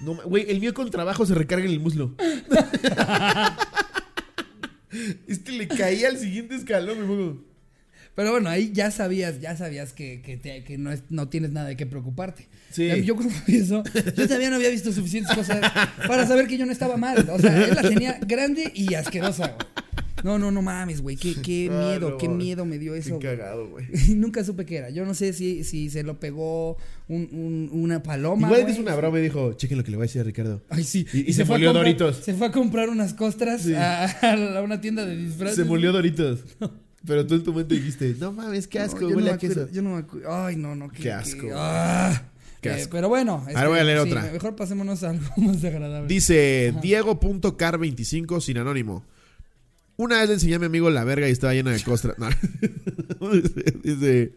No, güey, el mío con trabajo se recarga en el muslo. <laughs> este le caía al siguiente escalón, pongo. Pero bueno, ahí ya sabías, ya sabías que, que, te- que no, es- no tienes nada de qué preocuparte. Sí. Yo cuando vi eso, yo todavía no había visto suficientes cosas para saber que yo no estaba mal. O sea, él la tenía grande y asquerosa, güey. No, no, no mames, güey. Qué, qué <laughs> Ah, miedo, no qué mames. miedo me dio eso. Qué cagado, güey. <laughs> Nunca supe qué era. Yo no sé si, si se lo pegó un, un- una paloma. Igual hizo una broma y dijo, chequen lo que le voy a decir a Ricardo. Ay, sí. Y- y se molió comprar- Doritos. Se fue a comprar unas costras Sí. a, a una tienda de disfraces. Se molió Doritos. Pero tú en tu mente dijiste, no mames, qué No, asco, yo no me queso. acuerdo, Yo no me acuerdo. Ay, no, no. Qué asco. ah. Qué Eh, asco. pero bueno. este, Ahora voy a leer sí, otra. Mejor pasémonos a algo <laughs> más agradable. Dice Diego.car25 sin anónimo. Una vez le enseñé a mi amigo la verga y estaba llena de costras. No. <laughs> Dice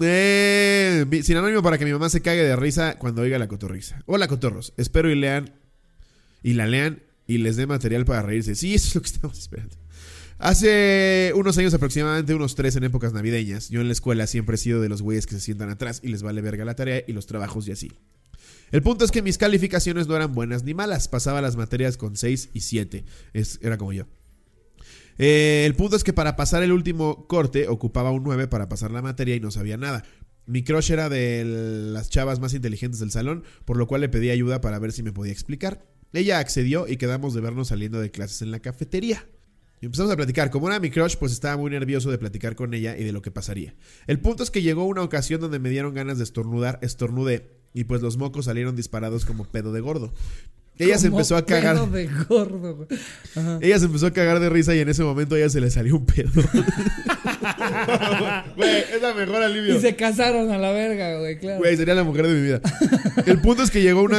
eh, sin anónimo para que mi mamá se cague de risa cuando oiga la cotorrisa. Hola cotorros, espero y lean y la lean y les dé material para reírse. Sí, eso es lo que estamos esperando. Hace unos años, aproximadamente unos tres en épocas navideñas, yo en la escuela siempre he sido de los güeyes que se sientan atrás y les vale verga la tarea y los trabajos y así. El punto es que mis calificaciones no eran buenas ni malas. Pasaba las materias con 6 y 7. Es, era como yo. Eh, el punto es que para pasar el último corte ocupaba un 9 para pasar la materia y no sabía nada. Mi crush era de las chavas más inteligentes del salón, por lo cual le pedí ayuda para ver si me podía explicar. Ella accedió y quedamos de vernos saliendo de clases en la cafetería. Y empezamos a platicar. Como era mi crush, pues estaba muy nervioso de platicar con ella y de lo que pasaría. El punto es que llegó una ocasión donde me dieron ganas de estornudar, estornudé. Y pues los mocos salieron disparados como pedo de gordo. Ella se empezó a cagar. de gordo. Ella se empezó a cagar de risa y en ese momento a ella se le salió un pedo. <laughs> Güey, es la mejor alivio. Y se casaron a la verga, güey, claro. Güey, sería la mujer de mi vida. El punto es que llegó una.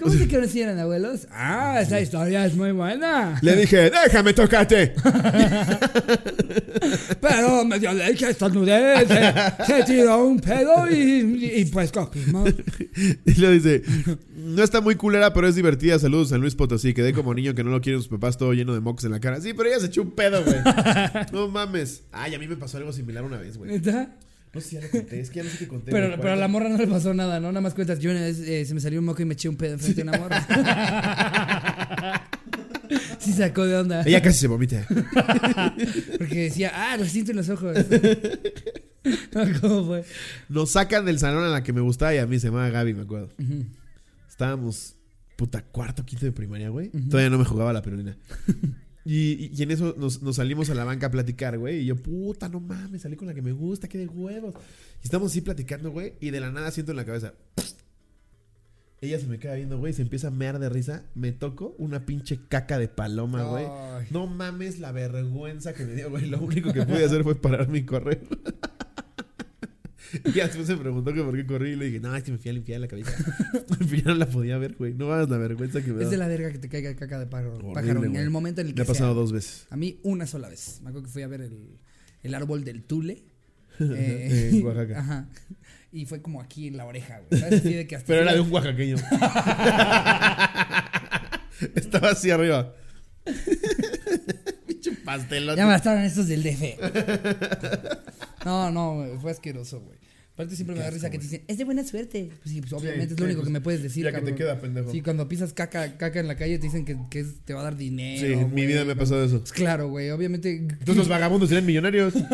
¿Cómo se conocieron, abuelos? Ah, esa historia es muy buena. Le dije, déjame tocarte. <laughs> Pero me dio leche, estornudé, se, se tiró un pedo y, y, pues cogimos. Y le dice, no está muy culera, pero es divertida. Saludos San Luis Potosí. Quedé como niño que no lo quieren sus papás, todo lleno de mocos en la cara. Sí, pero ella se echó un pedo, güey. <laughs> No mames. Ay, a mí me pasó algo similar una vez, güey. ¿Neta? No sé si ya lo conté, es que ya no sé qué conté. Pero, pero a la morra no le pasó nada, ¿no? Nada más cuentas, yo una vez eh, se me salió un moco y me eché un pedo enfrente de una morra. <laughs> sí sacó de onda. Ella casi se vomita. <laughs> Porque decía, ah, lo siento en los ojos. <laughs> No, ¿Cómo fue? Nos sacan del salón a la que me gustaba y a mí se llamaba Gaby, me acuerdo. Estábamos, puta, cuarto, quinto de primaria, güey. Todavía no me jugaba la perolina. Y, en eso nos, nos salimos a la banca a platicar, güey. Y yo, puta, no mames, salí con la que me gusta, qué de huevos. Y estamos así platicando, güey. Y de la nada siento en la cabeza. Ella se me queda viendo, güey. Se empieza a mear de risa. Me toco una pinche caca de paloma, güey. No mames la vergüenza que me dio, güey. Lo único que pude hacer fue pararme y correr. <laughs> <laughs> Y después se preguntó que por qué corrí y le dije, no, es que me fui a limpiar la cabeza. <laughs> ya no la podía ver, güey. No mames la vergüenza que me Es da. de la verga que te caiga caca de pájaro, Horrible, pájaro en el momento en el Me que ha pasado sea. dos veces. A mí una sola vez. Me acuerdo que fui a ver el, el árbol del Tule. <laughs> En eh, Oaxaca. Ajá. Y fue como aquí en la oreja, güey. ¿Sabes? Así de que hasta Pero era de un oaxaqueño. Estaba así arriba. Pastelón. Ya me gastaron estos del DF. <laughs> No, no, fue asqueroso, güey. Aparte siempre me da risa que te dicen, es de buena suerte. Pues sí, pues obviamente Sí, es lo único pues, que me puedes decir, ya que te queda, pendejo. Sí, cuando pisas caca, caca en la calle te dicen que, que es- te va a dar dinero. Sí, en mi vida me ha pasado eso. Pues claro, güey, obviamente. Entonces los vagabundos serían millonarios. <laughs>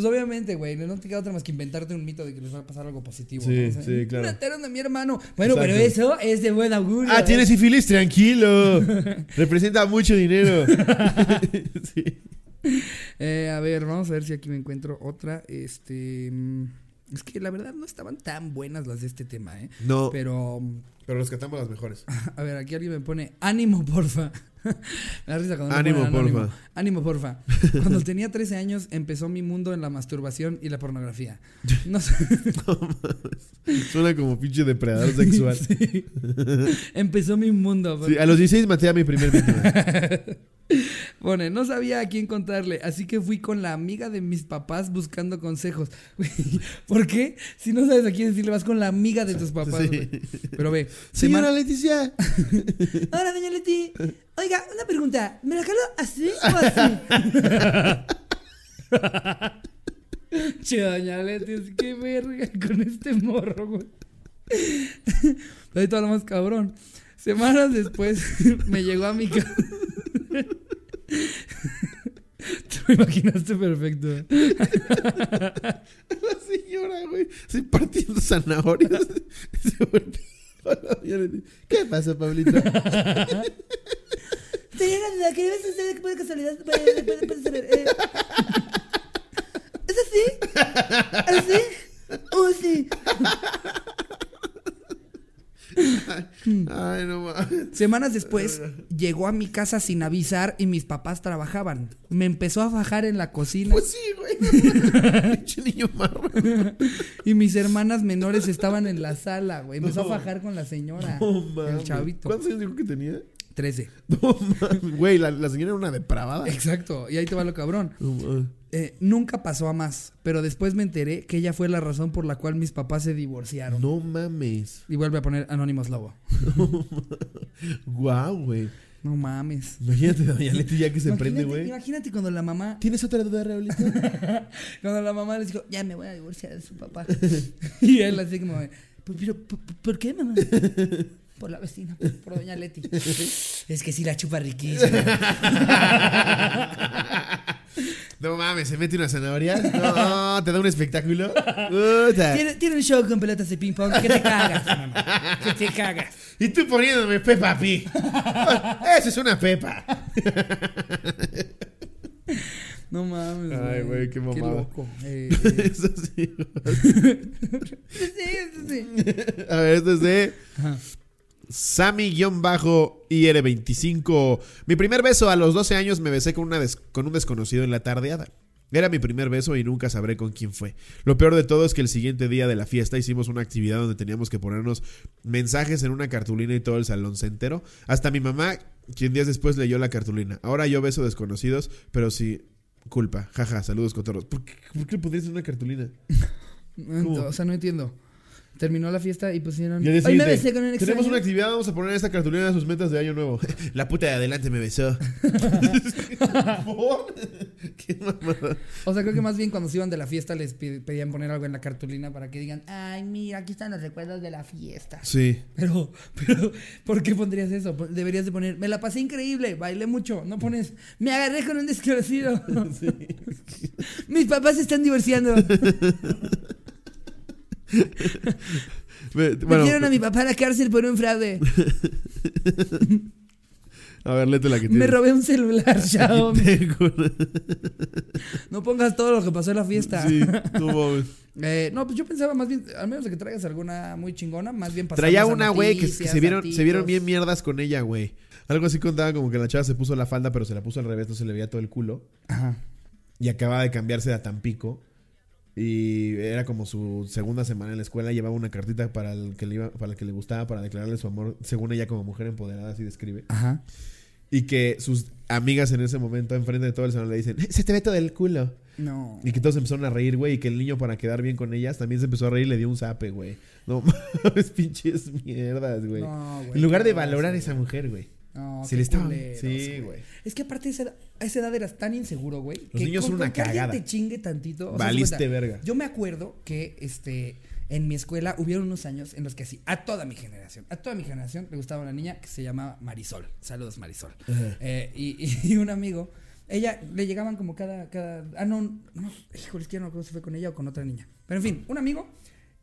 Pues obviamente, güey, no te queda otra más que inventarte un mito de que les va a pasar algo positivo. Sí, ¿no? O sea, sí, claro. A mi hermano. Bueno, pero eso es de buen augurio. Ah, tiene sífilis, tranquilo. <laughs> Representa mucho dinero. <laughs> sí. Eh, a ver, vamos a ver si aquí me encuentro otra. Este. mm, Es que la verdad no estaban tan buenas las de este tema, ¿eh? No, Pero. mm, pero rescatamos las mejores. <laughs> A ver, aquí alguien me pone ánimo, porfa. <laughs> me da risa cuando me Ánimo, porfa. Ánimo, porfa. Cuando <laughs> tenía 13 años empezó mi mundo en la masturbación y la pornografía. <laughs> No sé. Suena como pinche depredador sexual. Sí. Empezó mi mundo. Sí, a los 16 maté a mi primer víctima. Pone, no sabía a quién contarle, así que fui con la amiga de mis papás buscando consejos. ¿Por qué? Si no sabes a quién decirle, vas con la amiga de tus papás. Sí. Pero ve, Señora Leticia. Hola, doña Leti. Oiga, una pregunta. ¿Me la jalo así o así? <laughs> che, doña Leti, es que verga con este morro, güey. Ahí todo lo más cabrón. Semanas después <laughs> me llegó a mi casa. <laughs> Te lo imaginaste perfecto. La señora, güey. Estoy partiendo zanahorias. Se volteó a la señora y dice, ¿Qué pasa, Pablito? Señora, ¿la que debes usted de casualidad? Puede, puede, puede saber. eh. ¿Es así? ¿Así? ¿O así? Ay, no mames. Semanas después, llegó a mi casa sin avisar y mis papás trabajaban. Me empezó a fajar en la cocina Pues sí, güey. <laughs> Y mis hermanas menores estaban en la sala, güey. Empezó a fajar con la señora. No el chavito. ¿Cuántos años dijo que tenía? 13. <laughs> No mames. Güey, la, la señora era una depravada. Exacto. Y ahí te va lo cabrón. Eh, nunca pasó a más, pero después me enteré que ella fue la razón por la cual mis papás se divorciaron. No mames. Y vuelve a poner Anónimos Lobo. <laughs> Guau, güey. No mames. Imagínate Doña Leti ya que se Imagínate- prende, güey. Imagínate cuando la mamá, ¿Tienes otra duda, Raulito? <laughs> cuando la mamá les dijo, ya me voy a divorciar de su papá. y él así como, "Pero, pero, ¿por, por qué, mamá? Por la vecina, <laughs> por, doña Leti. <laughs> es que sí la chupa riquísimo. <laughs> No mames, se mete una zanahoria. No, te da un espectáculo. Tiene, tiene un show con pelotas de ping pong que te cagas, mamá. Que te cagas. Y tú poniéndome Peppa Pig. Eso es una Pepa. No mames. Ay, güey, qué mamada. loco. Eh, eh. Eso sí. sí, sí, sí. A ver, este es de Ajá. Sammy-IR25. Mi primer beso a los 12 años me besé con, una des- con un desconocido en la tardeada. Era mi primer beso y nunca sabré con quién fue. Lo peor de todo es que el siguiente día de la fiesta hicimos una actividad donde teníamos que ponernos mensajes en una cartulina y todo el salón se enteró. Hasta mi mamá, quien días después leyó la cartulina. Ahora yo beso desconocidos, pero sí, culpa. Jaja, saludos cotorros. ¿Por qué, por qué le pondrías en una cartulina? <laughs> O sea, no entiendo. Terminó la fiesta y pusieron. Día Hoy me besé con un extraño. Tenemos una actividad, vamos a poner esta cartulina a sus metas de año nuevo. <laughs> La puta de adelante me besó. ¿Por? <laughs> <laughs> Qué mamada. O sea, creo que más bien cuando se iban de la fiesta les pedían poner algo en la cartulina para que digan, ay, mira, aquí están los recuerdos de la fiesta. Sí. Pero, pero, ¿por qué pondrías eso? Pon- Deberías de poner, me la pasé increíble, bailé mucho. No pones, me agarré con un desconocido. Mis papás se están divorciando. <laughs> Me- Metieron Bueno, a mi papá a la cárcel por un fraude. <laughs> a ver, léete la que Me tienes. robé un celular, <laughs> Xiaomi. No pongas todo lo que pasó en la fiesta. Sí, mames. Eh, no, pues yo pensaba más bien, al menos de que traigas alguna muy chingona, más bien Traía una, güey, que, se vieron, se vieron bien mierdas con ella, güey. Algo así contaba como que la chava se puso la falda, pero se la puso al revés, no se le veía todo el culo. Ajá. Y acababa de cambiarse a Tampico. Y era como su segunda semana en la escuela. Llevaba una cartita para el que le, iba, para el que le gustaba, para declararle su amor, según ella como mujer empoderada, así describe. Ajá. Y que sus amigas en ese momento, enfrente de todo el salón, le dicen, se te ve todo el culo. No. Y que todos empezaron a reír, güey. Y que el niño, para quedar bien con ellas, también se empezó a reír y le dio un zape, güey. No <laughs> mames, pinches mierdas, güey. No, güey, en lugar de valorar a esa mujer, güey. No, qué le estaba. culeros, Sí, güey. Es que aparte a esa, edad, a esa edad eras tan inseguro, güey. Los que niños con- son una que cagada. te chingue tantito. o sea, Valiste cuenta, verga. Yo me acuerdo que este en mi escuela hubieron unos años en los que así, a toda mi generación, a toda mi generación le gustaba una niña que se llamaba Marisol. Saludos, Marisol. Eh, y, <laughs> y un amigo, ella le llegaban como cada, cada. Ah, no, no, híjole, es que no me acuerdo si fue con ella o con otra niña. Pero en fin, un amigo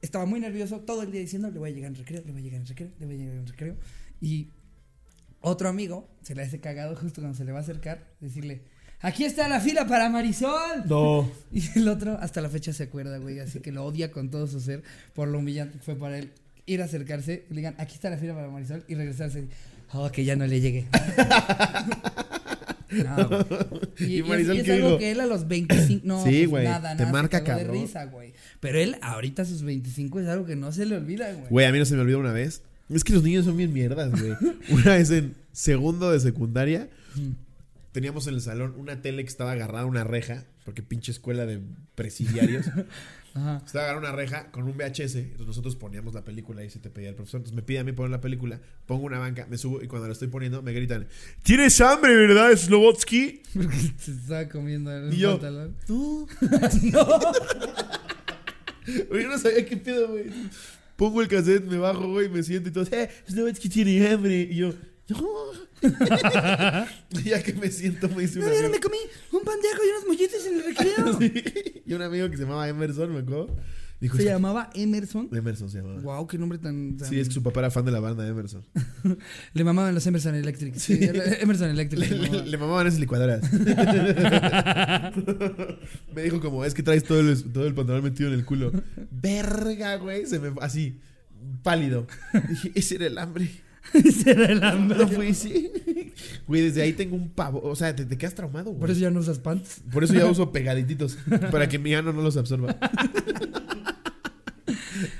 estaba muy nervioso todo el día diciendo, le voy a llegar en recreo, le voy a llegar en recreo, le voy a llegar en recreo. Y otro amigo se le hace cagado justo cuando se le va a acercar, decirle, aquí está la fila para Marisol. No. <laughs> Y el otro hasta la fecha se acuerda, güey, así que lo odia con todo su ser por lo humillante que fue para él ir a acercarse, le digan, aquí está la fila para Marisol y regresarse. Oh, que ya no le llegue. <laughs> No, güey. y, ¿Y y es- Marisol y es, qué algo que él a los 25, no, Sí, pues güey, nada, te nada, marca cagó de cabrón. risa, güey. Pero él ahorita a sus 25 es algo que no se le olvida, güey. Güey, a mí no se me olvidó una vez. Es que los niños son bien mierdas, güey. <laughs> Una vez en segundo de secundaria, teníamos en el salón una tele que estaba agarrada a una reja, porque pinche escuela de presidiarios. <laughs> Ajá. Estaba agarrada a una reja con un VHS. Entonces nosotros poníamos la película y se te pedía el profesor. Entonces me pide a mí poner la película, pongo una banca, me subo y cuando la estoy poniendo me gritan: ¿Tienes hambre, verdad, Slobotsky? <laughs> Porque se estaba comiendo el Y yo, pantalón. No. Güey, yo no sabía qué pedo, güey. Pongo el cassette, me bajo, güey, me siento y todo. ¡Eh! Slobotsky tiene hambre. Y yo, ¡No! <laughs> Ya que me siento, me dice un No, no me comí un pandejo y unos molletes en el recreo. <laughs> Sí. Y un amigo que se llamaba Emerson, me acuerdo. Dijo: Se "Es que- llamaba Emerson. Emerson se llamaba. Wow, qué nombre tan. tan- Sí, es que su papá era fan de la banda Emerson. <laughs> Le mamaban los Emerson Electric. Sí, Emerson Electric. Le, le le- mamaban. le mamaban esas licuadoras. <laughs> me dijo como, es que traes todo el, todo el pantalón metido en el culo. Verga, güey. Se me así, pálido. Dije, ese era el hambre. <laughs> Ese era el hambre. No fue sí. Güey, desde ahí tengo un pavo. O sea, te, te quedas traumado, güey. Por eso ya no usas pants. Por eso ya uso pegadititos. Para que mi ano no los absorba.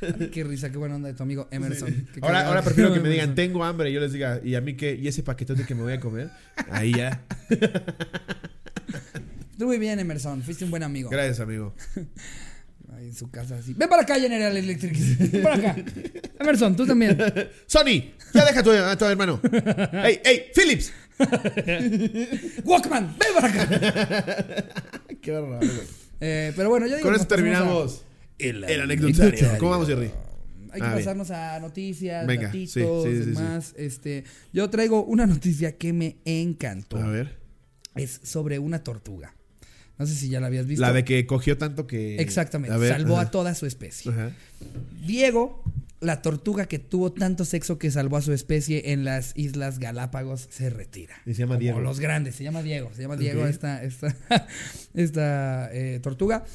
Ay, qué risa, qué buena onda de tu amigo Emerson. Ahora, ahora prefiero que me digan, <laughs> tengo hambre. Y yo les diga, ¿y a mí qué? ¿Y ese paquetote que me voy a comer? Ahí ya. Estuvo muy bien, Emerson. Fuiste un buen amigo. Gracias, amigo. <laughs> Ahí en su casa así. Ven para acá, General Electric. Ven para acá. Emerson, tú también. <laughs> Sony, ya deja a tu, a tu hermano. ¡Ey, ey! ¡Philips! Walkman, ven para acá. Qué raro, güey. Eh, pero bueno, ya digo. Con eso terminamos El, el anecdotario. ¿Cómo vamos, Jerry? a- Hay que Ah, bien. pasarnos a noticias, Venga, datitos, sí, sí, sí, sí. demás. Este, yo traigo una noticia que me encantó. A ver. Es sobre una tortuga. No sé si ya la habías visto. La de que cogió tanto que. Exactamente. A ver, salvó ajá. a toda su especie. Ajá. Diego la tortuga que tuvo tanto sexo que salvó a su especie en las Islas Galápagos se retira. Y se llama Como Diego. los grandes, se llama Diego. Se llama Diego esta, esta, <laughs> esta eh, tortuga.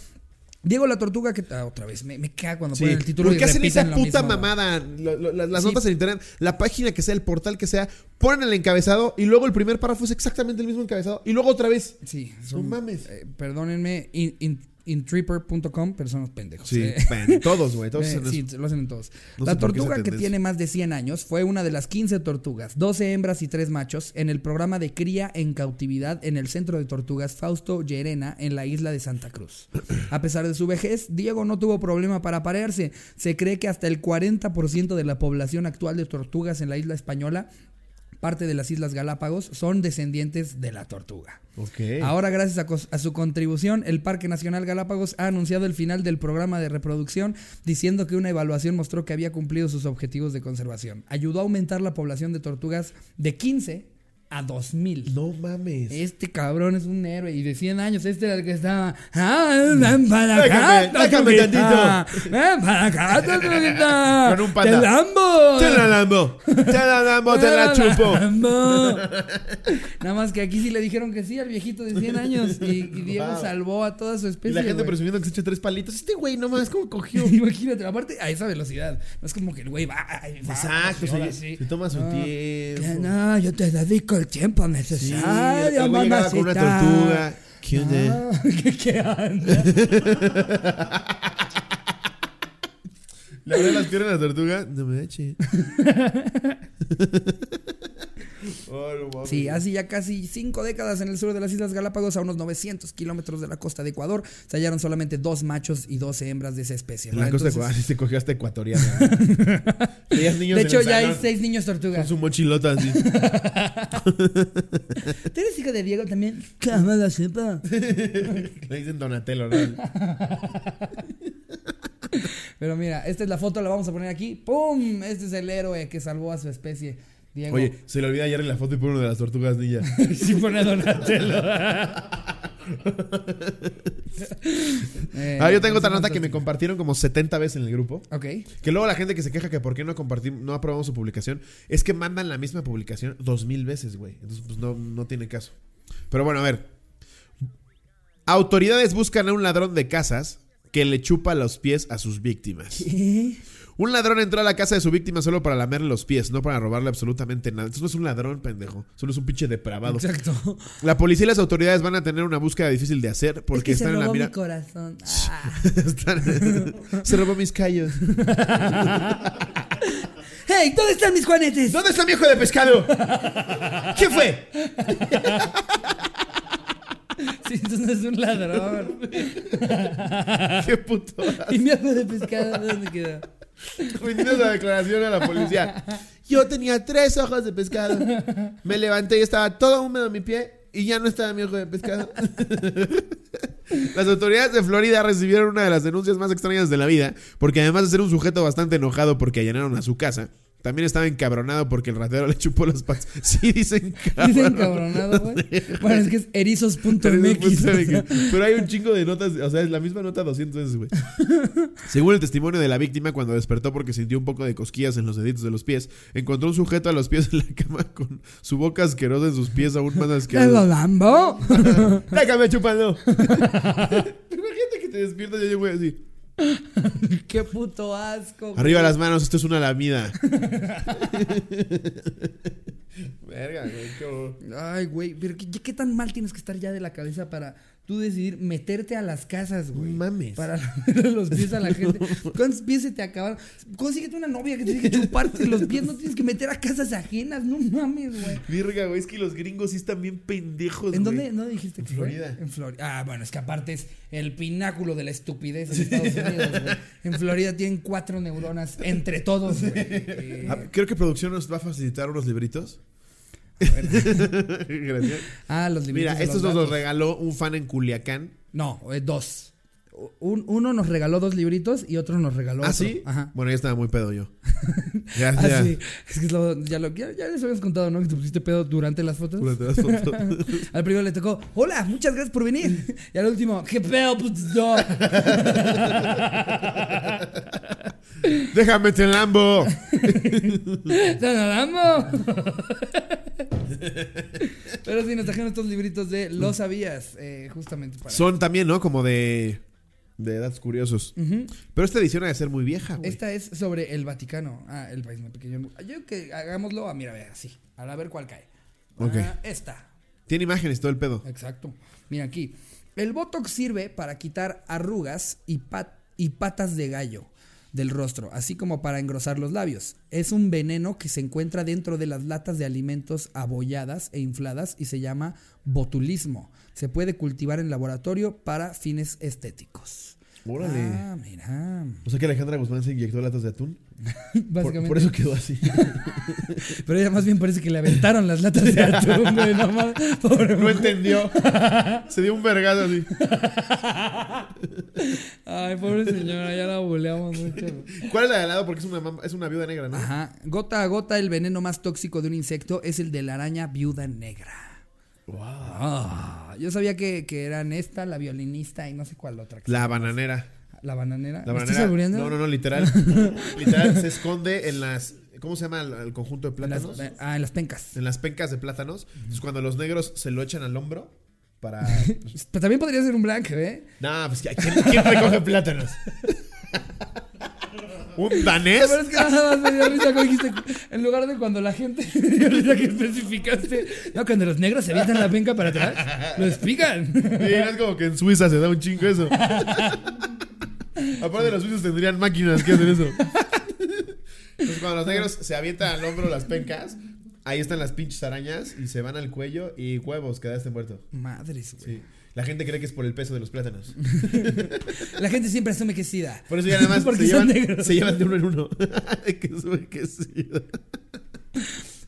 Diego la tortuga que... ah, otra vez, me, me caga cuando Sí, ponen el título ¿Por y qué hacen esa puta mamada? Lo- lo- las las Sí. notas en internet, la página que sea, el portal que sea, ponen el encabezado y luego el primer párrafo es exactamente el mismo encabezado y luego otra vez. Sí, No mames. eh, perdónenme, in, in- intripper.com, pero son unos pendejos. Sí, Eh, pen, todos, güey. Todos <laughs> Eh, sí, lo hacen en todos. No la tortuga que tiene más de 100 años fue una de las 15 tortugas, 12 hembras y 3 machos, en el programa de cría en cautividad en el centro de tortugas Fausto Llerena en la isla de Santa Cruz. A pesar de su vejez, Diego no tuvo problema para aparearse. Se cree que hasta el 40% de la población actual de tortugas en la isla española, parte de las Islas Galápagos, son descendientes de la tortuga. Ok. Ahora, gracias a, a su contribución, el Parque Nacional Galápagos ha anunciado el final del programa de reproducción, diciendo que una evaluación mostró que había cumplido sus objetivos de conservación. Ayudó a aumentar la población de tortugas de 15 a 2000. No mames. Este cabrón es un héroe. Y de 100 años, este era el que estaba. ¡Ah, ven para acá! Déjame, déjame tortuguita! ¡Ven para acá, tortuguita! Con un panda. ¡Te lambo! Te la lambo. Te la lambo, te la chupo. <laughs> Nada más que aquí sí le dijeron que sí al viejito de 100 años. Y, y Diego Wow. salvó a toda su Y especie. la gente presumiendo que se echa tres palitos. Este güey nomás, ¿cómo cogió? <laughs> Imagínate, aparte a esa velocidad. No es como que el güey va. ay, va, Exacto, y ahora se, sí. se toma su No, tiempo. que no, yo te dedico el tiempo Sí, necesario, con una mamacita. tortuga. ¿Qué onda? Ah, <laughs> ¿Qué, qué anda? <laughs> Le abre las piernas a la tortuga. No me eche. <laughs> Oh, no. Sí, hace ya casi cinco décadas en el sur de las Islas Galápagos, a unos 900 kilómetros de la costa de Ecuador, se hallaron solamente dos machos y 12 hembras de esa especie. En la costa de Ecuador <laughs> se cogió hasta ecuatoriana. <laughs> Niños de hecho, ya hay seis niños Con tortugas. su mochilota así. <laughs> ¿Tú eres hijo de Diego también? Cama la sepa. Le dicen Donatello, ¿no? Pero mira, esta es la foto, la vamos a poner aquí. ¡Pum! Este es el héroe que salvó a su especie, Diego. Oye, se le olvida ayer en la foto y pone una de las tortugas ninja. <laughs> sí pone a Donatello. Eh, Ah, yo tengo otra es nota que me compartieron como 70 veces en el grupo. Ok. Que luego la gente que se queja que por qué no compartimos, no aprobamos su publicación, es que mandan la misma publicación dos mil veces, güey. Entonces, pues no, no tiene caso. Pero bueno, a ver. Autoridades buscan a un ladrón de casas que le chupa los pies a sus víctimas. ¿Qué? Un ladrón entró a la casa de su víctima solo para lamerle los pies, no para robarle absolutamente nada. Entonces no es un ladrón, pendejo. Solo es un pinche depravado. Exacto. La policía y las autoridades van a tener una búsqueda difícil de hacer porque es que se están en la robó mira. mi corazón. Ah. <laughs> Están- <laughs> Se robó mis callos. <laughs> ¡Hey! ¿Dónde están mis juanetes? ¿Dónde está mi hijo de pescado? ¿Qué fue? Sí, entonces no es un ladrón. Qué puto. ¿Y mi ojo de pescado dónde quedó? <laughs> Rindiendo esa declaración a la policía. Yo tenía tres ojos de pescado. Me levanté y estaba todo húmedo mi pie y ya no estaba mi ojo de pescado. <laughs> Las autoridades de Florida recibieron una de las denuncias más extrañas de la vida, porque además de ser un sujeto bastante enojado porque allanaron a su casa, también estaba encabronado porque el ratero le chupó las patas. <laughs> Sí, dicen cabrón. Dicen cabronado, güey. <laughs> Bueno, es que es erizos.mx. o sea. Pero hay un chingo de notas, o sea, es la misma nota 200 veces, güey. <laughs> Según el testimonio de la víctima, cuando despertó porque sintió un poco de cosquillas en los deditos de los pies, encontró un sujeto a los pies en la cama con su boca asquerosa en sus pies aún más ¿Te lo asquerosa. lambo? ¡Déjame chupando! Imagínate que te despiertas y un güey así. <laughs> ¡Qué puto asco! güey. Arriba las manos, esto es una lamida. <laughs> Verga, güey, qué. Ay, güey, pero ¿qué, qué tan mal tienes que estar ya de la cabeza para tú decidir meterte a las casas, güey? Mames. Para los pies a la <laughs> gente. ¿Cuántos pies se te acabaron? Consíguete una novia que tiene que chuparte los pies, no tienes que meter a casas ajenas, no mames, güey. Verga, güey, es que los gringos sí están bien pendejos, ¿En güey. dónde, ¿dónde dijiste En que fue? Florida. En Florida. Ah, bueno, es que aparte es el pináculo de la estupidez en Estados Unidos, güey. En Florida tienen cuatro neuronas entre todos, güey. <laughs> Eh, creo que producción nos va a facilitar unos libritos. <laughs> Gracias. ah, los Mira, estos los nos los regaló un fan en Culiacán. No, eh, dos. Un- uno nos regaló dos libritos y otro nos regaló ¿Ah, otro. sí? Ajá. Bueno, ya estaba muy pedo yo. <laughs> <laughs> Ya, Ah, sí. Es que lo- ya, lo, ya, ya les habíamos contado, ¿no? Que te pusiste pedo durante las fotos. Durante las fotos. <laughs> Al primero le tocó, hola, muchas gracias por venir. Y al último, qué pedo, puto. Déjame te lambo. ¡Están hablando! Pero sí, nos trajeron estos libritos de Lo Sabías, eh, justamente para... Son también, ¿no? Como de. De datos curiosos. Pero esta edición ha de ser muy vieja, güey. Esta es sobre el Vaticano. Ah, el país más pequeño. Yo que hagámoslo a, mira, vea, así. A ver cuál cae. Ok. Ah, esta. Tiene imágenes todo el pedo. Exacto. Mira aquí. El Botox sirve para quitar arrugas y, pat- y patas de gallo del rostro, así como para engrosar los labios. Es un veneno que se encuentra dentro de las latas de alimentos abolladas e infladas y se llama botulismo. Se puede cultivar en laboratorio para fines estéticos. Órale. Ah, mira. O sea que Alejandra Guzmán se inyectó latas de atún. <laughs> Por, Básicamente. por eso quedó así. <laughs> Pero ella más bien parece que le aventaron las latas de atún, güey. No, mames. Pobre No entendió. Se dio un vergazo así. <laughs> Ay, pobre señora, ya la boleamos mucho. ¿Cuál es la de al lado? Porque es una, es una viuda negra, ¿no? Ajá. Gota a gota, el veneno más tóxico de un insecto es el de la araña viuda negra. Wow. Ah, yo sabía que, que eran esta, la violinista y no sé cuál otra. La bananera. ¿La bananera. La ¿Me estás bananera. No, no, no, literal. <laughs> literal se esconde en las. ¿Cómo se llama el, el conjunto de En las, plátanos? ah, en las pencas. En las pencas de plátanos. Entonces cuando los negros se lo echan al hombro para. <laughs> Pero también podría ser un blanco, ¿eh? No, pues ¿quién, quién recoge plátanos? <laughs> ¿Un danés? Pero es que nada más me dio risa cuando dijiste, en lugar de cuando la gente, me dio risa que especificaste, no, cuando los negros se avientan la penca para atrás, lo explican. Sí, no es como que en Suiza se da un chingo eso. Aparte los suizos tendrían máquinas que hacen eso. Entonces cuando los negros se avientan al hombro las pencas, ahí están las pinches arañas y se van al cuello y huevos, quedaste muerto. Madres, güey. Sí. La gente cree que es por el peso de los plátanos. <laughs> La gente siempre asume que es SIDA. Por eso ya nada más <laughs> Porque se son llevan, negros. se llevan de uno en uno. <laughs> que sube que sí.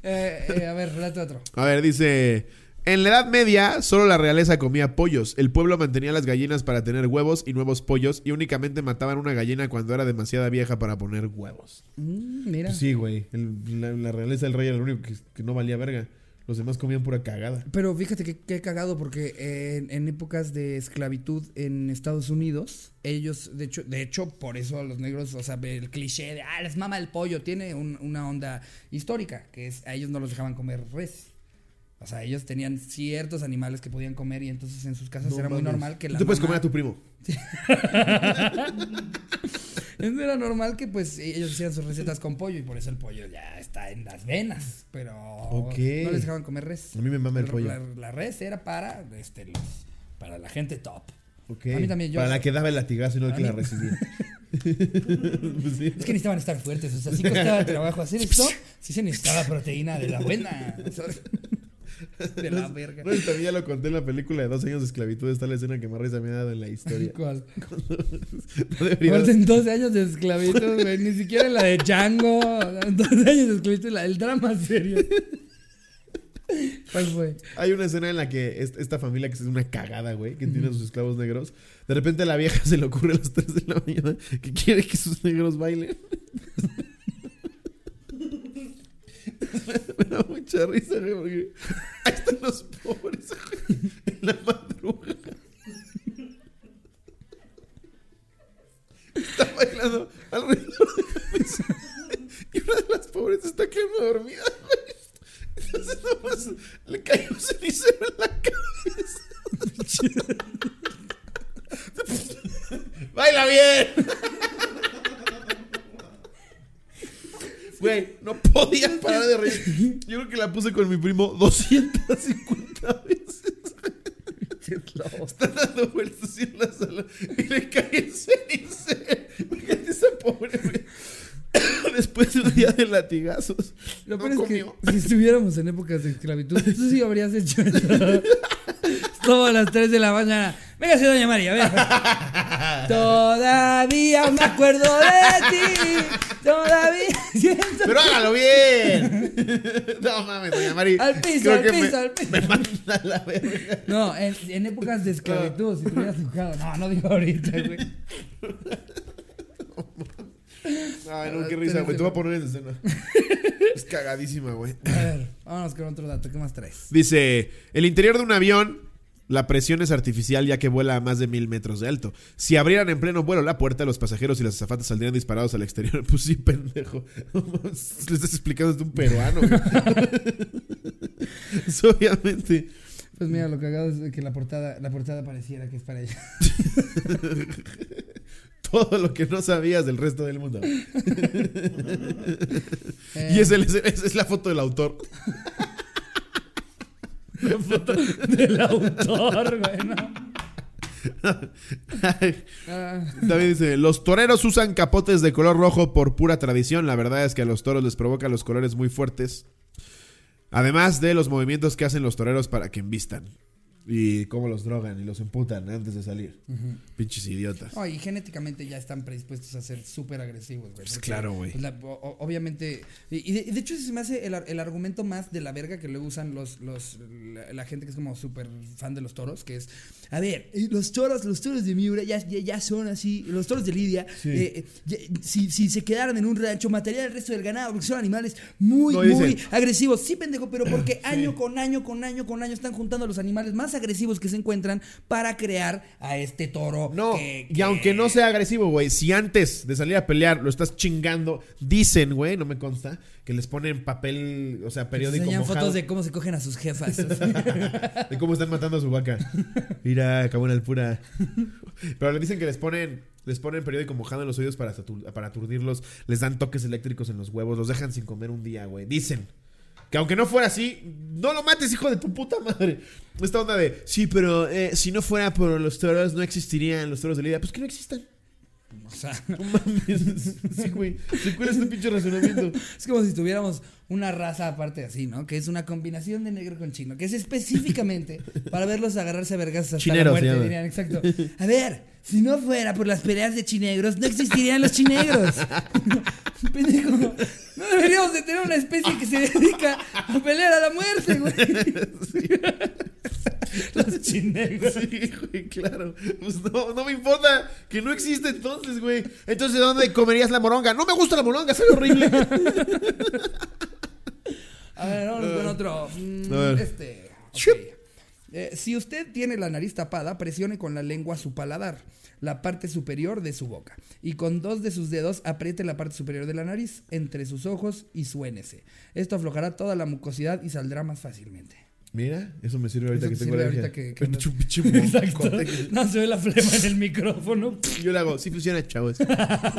Eh, eh, a ver, relate otro. A ver, dice... En la Edad Media, solo la realeza comía pollos. El pueblo mantenía las gallinas para tener huevos y nuevos pollos y únicamente mataban una gallina cuando era demasiado vieja para poner huevos. Mm, mira. Pues sí, güey. El- la, la realeza del rey era el único que, que no valía verga. Los demás comían pura cagada. Pero fíjate que, que cagado porque en, en épocas de esclavitud en Estados Unidos, ellos, de hecho, de hecho, por eso a los negros, o sea, el cliché de, ah, les mama el pollo, tiene un- una onda histórica, que es, a ellos no los dejaban comer res. O sea, ellos tenían ciertos animales que podían comer y entonces en sus casas No era muy normal que Tú la te puedes comer a tu primo. <laughs> Era normal que pues ellos hicieran sus recetas con pollo y por eso el pollo ya está en las venas, pero no les dejaban comer res. A mí me mama el pollo. La, la res era para este los para la gente top. Ok. A mí también, yo- Para la que daba el latigazo y no el que la recibía. <laughs> <laughs> Pues sí. Es que necesitaban estar fuertes, o sea, sí costaba trabajo hacer esto, sí se necesitaba proteína de la buena. ¿sabes? <laughs> De la verga. No, también ya lo conté en la película de dos años de esclavitud. Está la escena que más risa me ha dado en la historia. ¿Cuál? <laughs> No en 12 años de esclavitud, güey, ni siquiera en la de Django, en 12 años de esclavitud, la, el drama serio. <laughs> ¿Cuál fue? Hay una escena en la que est- esta familia que es una cagada, güey, que tiene a sus esclavos negros. De repente a la vieja se le ocurre a las 3 de la mañana que quiere que sus negros bailen. <laughs> Me da mucha risa, güey, porque ahí están los pobres, en la madrugada. Está bailando alrededor de la mesa. Y una de las pobres está quedando dormida, nomás le cae un cenicero en la cabeza. <laughs> ¡Baila bien! Güey, no <laughs> podía parar de reír. Yo creo que la puse con mi primo 250 veces. <laughs> Está dando vueltas en la sala y le cae el cenicero. Fíjate esa pobre. <coughs> Después de un día de latigazos. Lo no es que si estuviéramos en épocas de esclavitud, tú sí habrías hecho eso. <laughs> Como a las 3 de la mañana. Venga, sí, doña María, ven. Todavía me acuerdo de ti. Todavía siento. Pero hágalo bien. No mames, doña Mari. Al piso, al piso, me, al piso. Me manda la verga. No, en, en épocas de esclavitud, si te hubieras dibujado. No, no digo ahorita, güey. Ay, no, qué risa, güey. Te voy a poner en escena. Es cagadísima, güey. A ver, vámonos con otro dato. ¿Qué más traes? Dice, el interior de un avión, la presión es artificial ya que vuela a más de mil metros de alto. Si abrieran en pleno vuelo la puerta, los pasajeros y las azafatas saldrían disparados al exterior. <laughs> Pues sí, pendejo. <laughs> Le estás explicando desde un peruano. <laughs> obviamente. Pues mira, lo cagado es que la portada, la portada pareciera que es para ella. Todo lo que no sabías del resto del mundo. Eh, Y es, el- es, es- es la foto del autor. Del autor, güey, También dice, los toreros usan capotes de color rojo por pura tradición. La verdad es que a los toros les provoca los colores muy fuertes. Además de los movimientos que hacen los toreros para que envistan. Y cómo los drogan y los emputan antes de salir. Pinches idiotas. y genéticamente ya están predispuestos a ser súper agresivos, güey. Pues claro, güey. pues, obviamente. Y, de, de hecho, se me hace el, el argumento más de la verga que luego usan los, los, la, la gente que es como súper fan de los toros, que es. A ver, los toros, los toros de Miura ya, ya, ya son así. Los toros de Lidia, Sí. eh, eh, ya- si, si se quedaran en un rancho, matarían al resto del ganado, porque son animales muy, No, muy dicen- agresivos. Sí, pendejo, pero porque año con año, con año, con año están juntando a los animales más agresivos que se encuentran para crear a este toro. No, que- y que- aunque no sea agresivo, güey, si antes de salir a pelear lo estás chingando, dicen, güey, no me consta, que les ponen papel, o sea, periódico enseñan mojado fotos de cómo se cogen a sus jefas. <laughs> de cómo están matando a su vaca. Mira, cabrón al pura. <laughs> Pero le dicen que les ponen les ponen periódico mojado en los oídos para, para aturdirlos, les dan toques eléctricos en los huevos, los dejan sin comer un día, güey. Dicen que aunque no fuera así, no lo mates, hijo de tu puta madre. Esta onda de, sí, pero eh, si no fuera por los toros, no existirían los toros de Lidia. Pues que no existan. o sea, <laughs> No mames. <laughs> Sí, güey. ¿Se cuál es este pinche razonamiento? es como si tuviéramos una raza aparte así, ¿no? Que es una combinación de negro con chino, que es específicamente <laughs> para verlos agarrarse a vergas hasta Chinero la muerte, dirían, exacto. A ver, si no fuera por las peleas de chinegros, no existirían los chinegros. <laughs> Pendejo, no deberíamos de tener una especie que se dedica a pelear a la muerte, güey. Los chinegros. Sí, güey, claro. Pues no, no me importa que no existe entonces, güey. Entonces, ¿de dónde comerías la moronga? No me gusta la moronga, sabe horrible. A ver, vamos con otro. Mm, A ver. Este. ok. Eh, si usted tiene la nariz tapada, presione con la lengua su paladar, la parte superior de su boca. Y con dos de sus dedos apriete la parte superior de la nariz, entre sus ojos y suénese. Esto aflojará toda la mucosidad y saldrá más fácilmente. Mira, eso me sirve ahorita Eso que te tengo alergia. ahorita que- que pinche <laughs> Exacto. No se ve la flema en el micrófono. Yo le hago, sí funciona, chavos.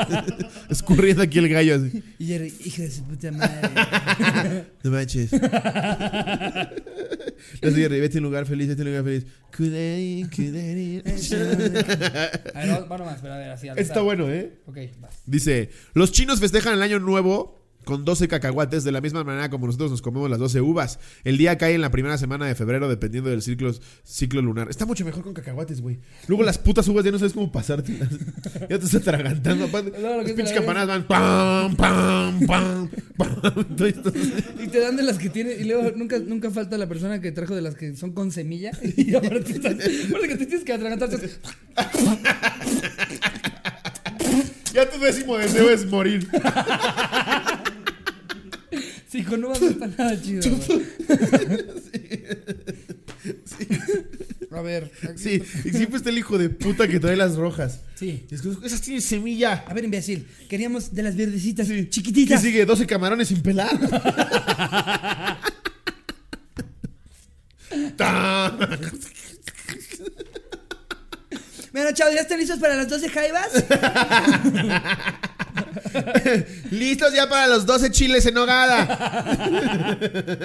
<laughs> Escurriendo aquí el gallo así. Y Jerry, hijo de su puta madre. <laughs> No manches. Le digo, vete a un lugar feliz, vete a un lugar feliz. Kuderi, kuderi. A ver, va- va nomás, pero a ver, así Está bueno, ¿eh? Ok, vas. Dice, los chinos festejan el año nuevo con 12 cacahuates de la misma manera como nosotros nos comemos las 12 uvas. El día cae en la primera semana de febrero dependiendo del ciclo, ciclo lunar. Está mucho mejor con cacahuates, güey. Luego las putas uvas ya no sabes cómo pasártelas. <laughs> ya te estás atragantando. <laughs> aparte. No, Las pinches campanadas van pam, pam, pam, pam. <laughs> Y te dan de las que tiene, y luego nunca, nunca falta la persona que trajo de las que son con semilla. Y ahora te estás, ahora que te tienes que atragantar. estás- Ya tu décimo deseo es morir. Sí, con uvas no está nada chido. <laughs> A ver. aquí- Sí, y siempre está el hijo de puta que trae las rojas. Sí. Esas tienen semilla. A ver, imbécil. Queríamos de las verdecitas ¿Qué chiquititas. sigue? 12 camarones sin pelar. <laughs> <laughs> Bueno, chavos, ¿ya están listos para las 12 jaivas? <laughs> Listos ya para los 12 chiles en hogada.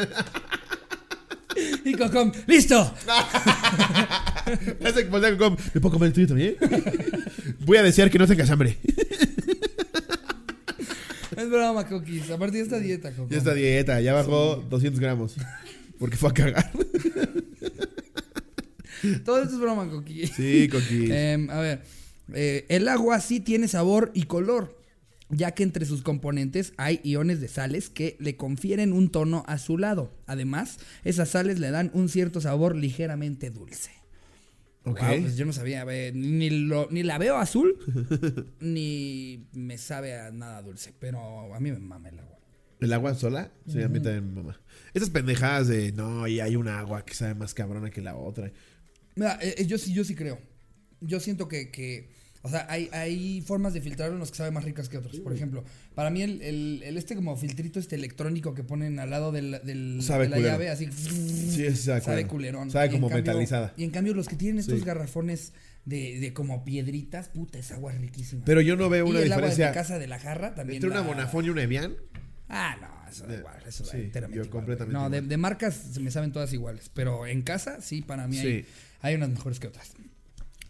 <laughs> Y Cocom, ¡listo! <laughs> ¿Me puedo comer el tuyo también? Voy a desear que no tengas hambre. Es broma, Coquis. A partir de esta dieta, Cocom. Ya está dieta, ya bajó 200 gramos. Porque fue a cagar. Todo esto es broma, Coquis. Sí, Coqui. Em, a ver, eh, el agua sí tiene sabor y color. Ya que entre sus componentes hay iones de sales que le confieren un tono azulado. Además, esas sales le dan un cierto sabor ligeramente dulce. Ok. Guau, pues yo no sabía, ni, lo- ni la veo azul, <laughs> ni me sabe a nada dulce, pero a mí me mama el agua. ¿El agua sola? Sí, a mí también, mamá. Estas pendejadas de no, y hay un agua que sabe más cabrona que la otra. Mira, eh, eh, yo sí, yo sí creo. Yo siento que, que o sea, hay, hay formas de filtrar unos que saben más ricas que otros. Por ejemplo, para mí el, el- el este como filtrito este electrónico que ponen al lado del, del- Sabe de la culero. llave, así. Sí, ese sabe culerón. Sabe Y en como cambio- metalizada. Y en cambio los que tienen estos Sí. garrafones de, de como piedritas, puta, esa agua es riquísima. Pero yo no veo una y el agua de diferencia casa de la jarra también. entre una la- Bonafón y una Evian. Ah, no, eso da igual, eso da sí, enteramente yo igual, completamente güey. No, de, igual. de marcas se me saben todas iguales, pero en casa sí, para mí hay, Sí. hay unas mejores que otras.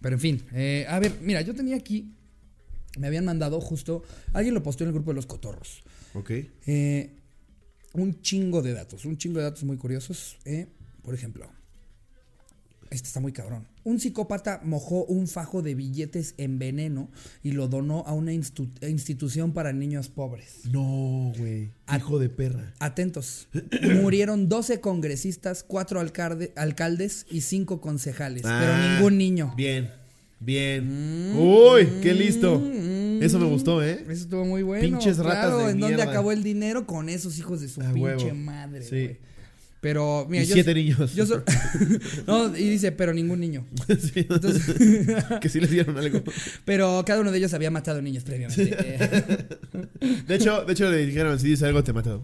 Pero en fin, eh, a ver, mira, yo tenía aquí, me habían mandado justo, alguien lo posteó en el grupo de los cotorros, Ok. eh, un chingo de datos, un chingo de datos muy curiosos. eh, por ejemplo, este está muy cabrón. Un psicópata mojó un fajo de billetes en veneno y lo donó a una institución para niños pobres. No, güey. Hijo de perra. Atentos. <clears throat> Murieron 12 congresistas, 4 alcalde- alcaldes y 5 concejales, Ah, pero ningún niño. Bien. Bien. Mm, Uy, qué listo. mm, Eso me gustó, ¿eh? Eso estuvo muy bueno. Pinches ratas claro, de ¿En dónde acabó el dinero? Con esos hijos de su A pinche huevo. madre, Sí. Pero, mira, Y yo. siete niños. yo so- <laughs> no, y dice, pero ningún niño. <laughs> Sí. Entonces, <laughs> que sí les dieron algo. pero cada uno de ellos había matado niños previamente. Eh, De hecho, de hecho le dijeron, si dices algo te mato.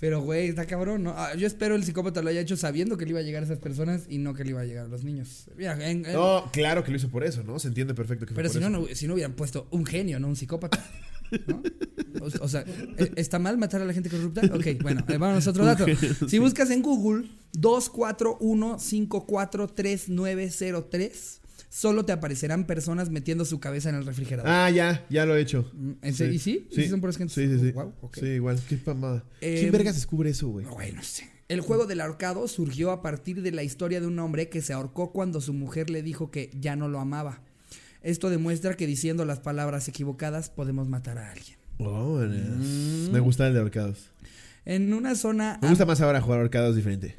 pero, güey, está cabrón, ¿no? Ah, Yo espero el psicópata lo haya hecho sabiendo que le iba a llegar a esas personas y no que le iba a llegar a los niños. Mira, en- en- No, claro que lo hizo por eso, ¿no? Se entiende perfecto que fue Pero por si no, eso. no, si no hubieran puesto un genio, no un psicópata. ¿No? O, o sea, ¿e- ¿está mal matar a la gente corrupta? Ok, bueno, eh, vamos a otro dato. Si buscas en Google 241-543903, solo te aparecerán personas metiendo su cabeza en el refrigerador. Ah, ya, ya lo he hecho. Mm, ¿en serio? ¿Y sí? ¿Y sí son puras gentes? Sí, sí, sí. Wow, ok. Sí, igual. Qué pamada. Eh, ¿Quién vergas descubre eso, güey? Güey, no sé. El juego del ahorcado surgió a partir de la historia de un hombre que se ahorcó cuando su mujer le dijo que ya no lo amaba. Esto demuestra que diciendo las palabras equivocadas podemos matar a alguien. Vámonos. Mm. Me gusta el de ahorcados. En una zona... Me gusta más ahora jugar ahorcados diferente.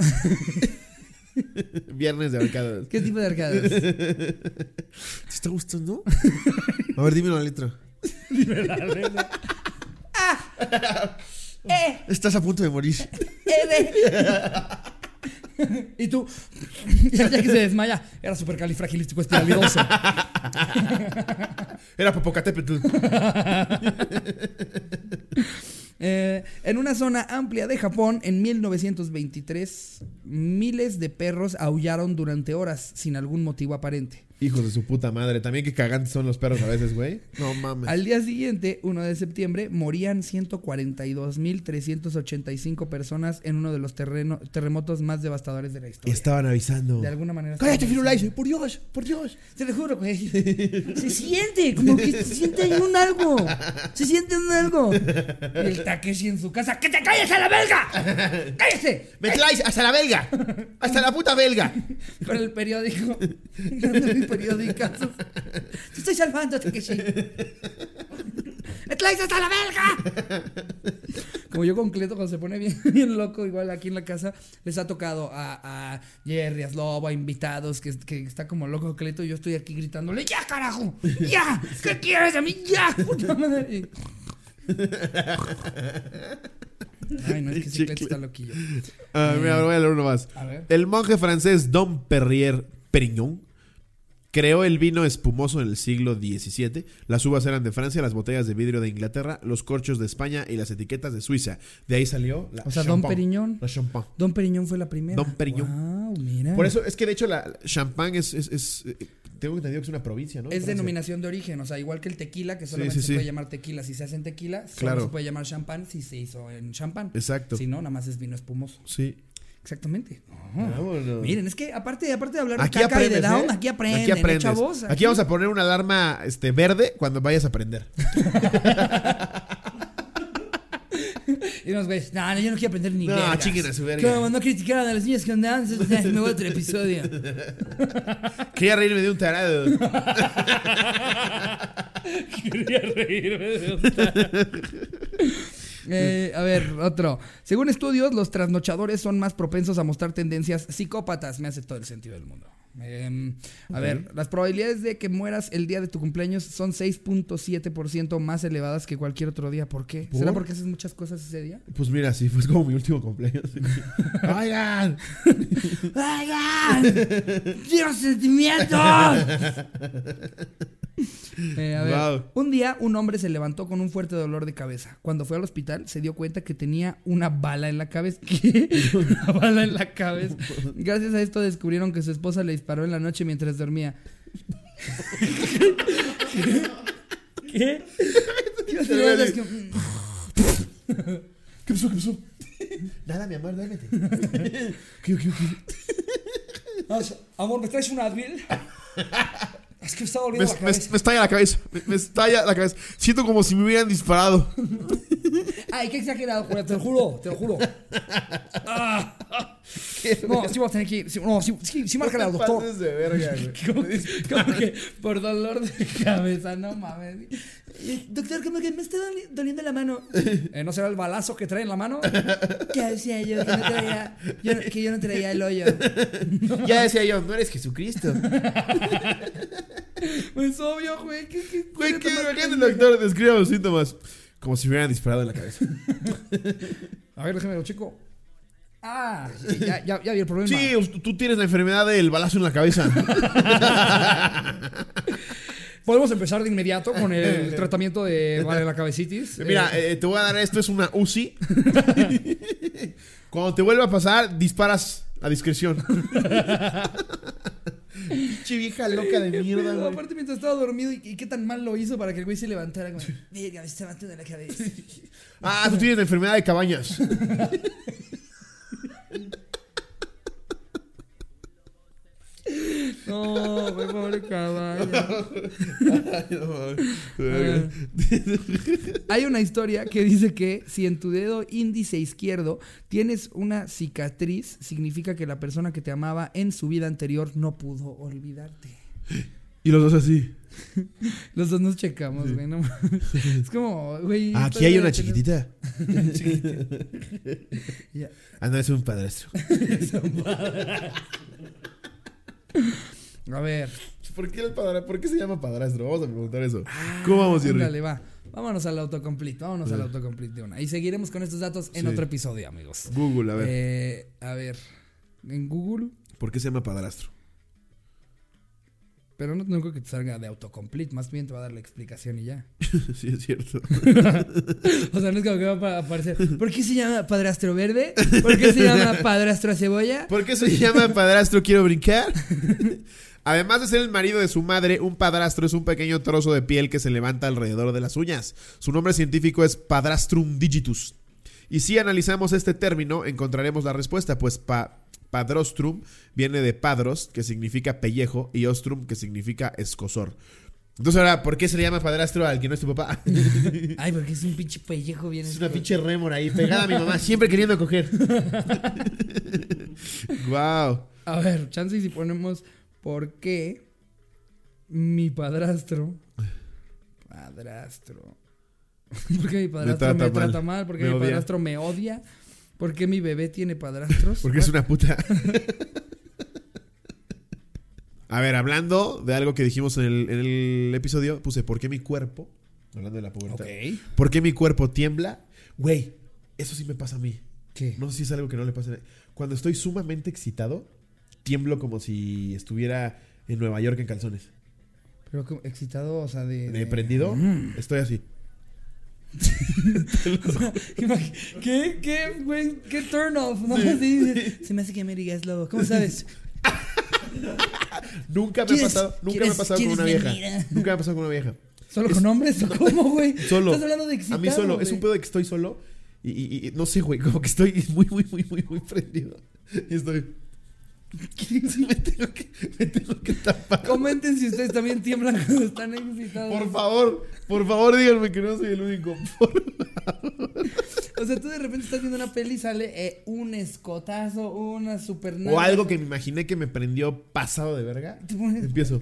<laughs> Viernes de ahorcados. ¿Qué tipo de arcadas? ¿Te está gustando? A ver, dime una letra. ¡Eh! Estás a punto de morir. ¡Eh! <laughs> y tú, <laughs> ya, ya que se desmaya, era supercalifragilístico espiralidoso. <laughs> Era Popocatépetl. Eh, en una zona amplia de Japón, en 1923, miles de perros aullaron durante horas sin algún motivo aparente. Hijos de su puta madre. También que cagantes son los perros a veces, güey. No mames. Al día siguiente, 1 de septiembre, morían 142.385 personas en uno de los terreno- terremotos más devastadores de la historia. Estaban avisando. De alguna manera. Cállate, Firulais. Por Dios, por Dios. Te lo juro, güey. <laughs> Se siente, como que se siente ahí un algo. Se siente un algo. Y el Takeshi en su casa. ¡Que te calles a la belga! ¡Cállese! ¡Metlais, hasta la belga! ¡Hasta la puta belga! <laughs> Con el periódico. Periódicazo. Te estoy salvando, Takeshi. ¡Me traes hasta la belga! Como yo con Cleto, cuando se pone bien, <laughs> bien loco, igual aquí en la casa, les ha tocado a, a Jerry, a Slobo, a invitados, que, que está como loco Cleto, y yo estoy aquí gritándole, ¡Ya, carajo! ¡Ya! <laughs> ¿Qué quieres de mí? ¡Ya! <laughs> ¡Puta madre! Ay, no, es que Cleto está loquillo. Ah, mira, voy a leer uno más. A ver. El monje francés Dom Perrier Perignon creó el vino espumoso en el siglo XVII. Las uvas eran de Francia, las botellas de vidrio de Inglaterra, los corchos de España y las etiquetas de Suiza. De ahí salió la O sea, champagne. Perignon. La champagne. Don Periñón fue la primera. Don Periñón. Wow, mira. Por eso es que de hecho la champagne es, es, es- eh, tengo entendido que es una provincia, ¿no? Es Francia. denominación de origen, o sea, igual que el tequila, que solamente sí, se sí. puede llamar tequila si se hace en tequila, solo Claro. se puede llamar champán si se hizo en champán. Exacto. Si no, nada más es vino espumoso. Sí. Exactamente. Vámonos. Miren, es que aparte, aparte de hablar de Aquí caca y de aprendes, down, ¿eh? aquí aprenden, Aquí ¿eh, aprendes. chavos. Aquí vamos a poner una alarma este, verde cuando vayas a aprender. <laughs> Y unos güeyes, no, no, yo no quiero aprender ni No, vergas. chinguen a su verga. Como no criticaron a las niñas que andaban, entonces me voy a otro episodio. <laughs> Quería reírme de un tarado. <laughs> Quería reírme de otra. Eh, a ver, otro. Según estudios, los trasnochadores son más propensos a mostrar tendencias psicópatas. Me hace todo el sentido del mundo. Em, a ver, las probabilidades de que mueras el día de tu cumpleaños son 6.7% más elevadas que cualquier otro día. ¿Por qué? ¿Será ¿Por? porque haces muchas cosas ese día? Pues mira, sí, fue como mi último cumpleaños. <laughs> ¡Oigan! ¡Oigan! ¡Quiero sentimientos! Eh, a ver, Wow. un día un hombre se levantó con un fuerte dolor de cabeza. Cuando fue al hospital se dio cuenta que tenía una bala en la cabeza. <laughs> ¿Qué? Una bala en la cabeza. Gracias a esto descubrieron que su esposa le disparó en la noche mientras dormía. <laughs> ¿Qué? ¿Qué pasó? ¿Qué pasó? Nada, mi amor, duérmete. <laughs> ¿Qué, qué, qué? Ah, Amor, ¿me traes un Advil? Es que me está Me, doliendo la me- cabeza. me estalla la cabeza. Me, me estalla la cabeza. Siento como si me hubieran disparado. Ay, qué exagerado, Julia, te lo juro, te lo juro. Ah. <laughs> No, sí voy a tener que ir. Sí, no, sí, sí, sí márcale al doctor. Pases de verga, <laughs> güey. ¿Cómo que, cómo que por dolor de cabeza? No mames. Doctor, como que me está doli- doliendo la mano. <laughs> Eh, ¿No será el balazo que trae en la mano? <laughs> Ya decía yo que, no traía, yo no- que yo no traía el hoyo. Ya decía yo, no eres Jesucristo. Pues obvio, güey. ¿Qué, qué, Güey, qué el doctor describa los síntomas. Como si me hubieran disparado en la cabeza. A ver, déjame lo chico. Ah, ya, ya, ya vi el problema. Sí, tú tienes la enfermedad del balazo en la cabeza. <laughs> Podemos empezar de inmediato con el <laughs> tratamiento de vale, la cabecitis. Mira, Eh, eh, te voy a dar esto, es una UCI. <laughs> Cuando te vuelva a pasar, disparas a discreción. Pinche vieja loca de mierda, güey. aparte mientras estaba dormido y, y qué tan mal lo hizo para que el güey se levantara como, Verga, me está matando la cabeza. Ah, tú tienes la enfermedad de cabañas. No, güey, pobre caballo. Hay una historia que dice que si en tu dedo índice izquierdo tienes una cicatriz, significa que la persona que te amaba en su vida anterior no pudo olvidarte. y los dos así. <laughs> Los dos nos checamos, güey. No, es como, güey. Ah, aquí hay una chiquitita. <laughs> <laughs> Ah, no, es un padrastro. A ver. ¿Por qué, el padra- ¿Por qué se llama padrastro? Vamos a preguntar eso. ¿Cómo vamos, Jerry? Dale, va. Vámonos al autocomplete. Vámonos al autocomplete de una. Y seguiremos con estos datos en Sí. otro episodio, amigos. Google, a ver. Eh, a ver. En Google. ¿Por qué se llama padrastro? Pero no, no creo que te salga de autocomplete. Más bien te va a dar la explicación y ya. <laughs> sí, es cierto. <laughs> O sea, no es como que va a aparecer. ¿Por qué se llama padrastro verde? ¿Por qué se llama padrastro cebolla? <laughs> ¿Por qué se llama padrastro quiero brincar? Además de ser el marido de su madre, un padrastro es un pequeño trozo de piel que se levanta alrededor de las uñas. Su nombre científico es Padrastrum digitus. Y si analizamos este término, encontraremos la respuesta, pues pa- padrostrum viene de padros, que significa pellejo, y ostrum, que significa escosor. Entonces ahora, ¿por qué se le llama padrastro al que no es tu papá? <laughs> Ay, porque es un pinche pellejo bien Es una pinche rémora ahí, pegada a mi mamá, siempre queriendo coger. <laughs> wow. A ver, chance y si ponemos por qué mi padrastro. Padrastro. <laughs> ¿Por qué mi padrastro me trata mal, mal? ¿Por qué me mi odia. padrastro me odia? ¿Por qué mi bebé tiene padrastros? Porque es una puta. <laughs> A ver, hablando de algo que dijimos en el, en el episodio, puse ¿por qué mi cuerpo? Hablando de la pubertad. Ok. ¿Por qué mi cuerpo tiembla? Güey, eso sí me pasa a mí. ¿Qué? No sé si es algo que no le pasa a nadie. Cuando estoy sumamente excitado, tiemblo como si estuviera en Nueva York en calzones. Pero excitado, o sea, de. ¿De prendido? Mm. Estoy así. <laughs> ¿Qué, qué, güey? ¿Qué turn off? ¿no? Sí, Se me hace que me digas lobo. ¿Cómo sabes? <laughs> Nunca me ha ¿Quieres- pasado, nunca me ha pasado con una vieja. Nunca me ha pasado con una vieja. ¿Solo con hombres o <laughs> cómo, güey? Solo. Estás hablando de excitado. A mí solo. Es un pedo de que estoy solo. Y, y- y no sé, güey. Como que estoy muy, muy, muy, muy, muy prendido. Y estoy. <laughs> me, tengo que, me tengo que tapar. Comenten si ustedes también tiemblan cuando están excitados. Por favor, por favor, díganme que no soy el único. Por- O sea, tú de repente estás viendo una peli y sale eh, un escotazo, una super O algo que me imaginé que me prendió pasado de verga. Te pones- Empiezo.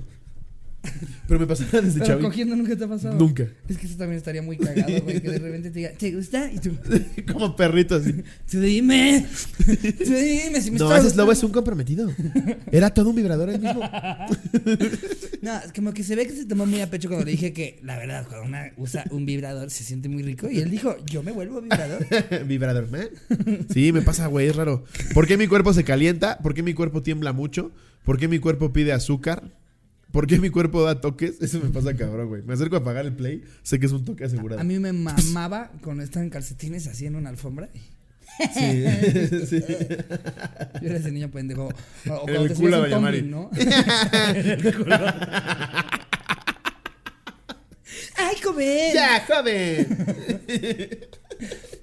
Pero me pasaba desde Pero chavito. cogiendo nunca te ha pasado. Nunca. Es que eso también estaría muy cagado, güey. Que de repente te diga, ¿te gusta? Y tú, <laughs> Como perrito así. <laughs> tú dime. Tú dime si me No, ese es lobo es gustando". un comprometido. Era todo un vibrador el mismo. <laughs> No, como que se ve que se tomó muy a pecho cuando le dije que, la verdad, cuando una usa un vibrador se siente muy rico. Y él dijo, yo me vuelvo vibrador. Vibrador, man. Sí, me pasa, güey, es raro. ¿Por qué mi cuerpo se calienta? ¿Por qué mi cuerpo tiembla mucho? ¿Por qué mi cuerpo pide azúcar? ¿Por qué mi cuerpo da toques? Eso me pasa cabrón, güey. Me acerco a apagar el play, sé que es un toque asegurado. A mí me mamaba cuando estaba en calcetines así en una alfombra. <laughs> Sí, <laughs> sí. Yo era ese niño pendejo. O, o el te culo subías a un Doña Mari. tumbling, ¿no? <laughs> El culo. ¡Ay, joven! ¡Ya, joven!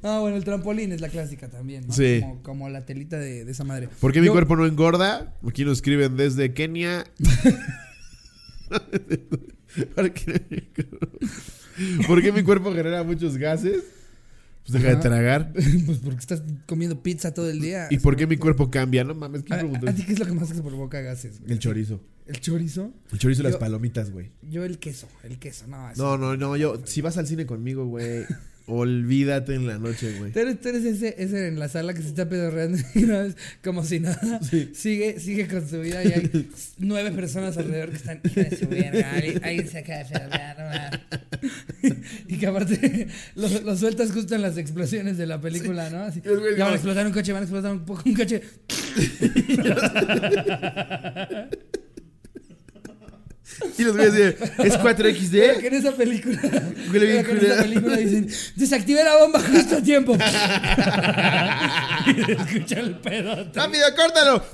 Ah, bueno, el trampolín es la clásica también, ¿no? Sí. Como, como la telita de, de esa madre. ¿Por qué mi cuerpo no engorda? Aquí nos escriben desde Kenia. <laughs> ¿Por qué, ¿Por qué mi cuerpo genera muchos gases? Pues deja de tragar. <laughs> pues porque estás comiendo pizza todo el día. ¿Y por qué mi cuerpo cambia? No mames, ¿qué ¿A, preguntas? a ti qué es lo que más te provoca gases? güey? El chorizo. ¿El chorizo? El chorizo y las palomitas, güey. Yo el queso, el queso, no. No, no, no, yo, si vas al cine conmigo, güey, olvídate en la noche, güey. Tú eres, tú eres ese, ese en la sala que se está pedorreando <laughs> y una vez, como si nada, Sí. sigue, sigue con su vida y hay <laughs> nueve personas alrededor que están, de su verga, alguien, alguien se acaba de pedorrear, no mames". <laughs> Y que aparte lo, lo sueltas justo en las explosiones de la película, ¿no? Así, ya van a explotar un coche, van a explotar un, po- un coche. Y los güeyes dicen, es Pero 4XD. que en esa película, Huele bien pero que en esa película dicen, desactivé la bomba justo a tiempo. <laughs> <laughs> y escucha el pedo. ¡Rápido, córtalo!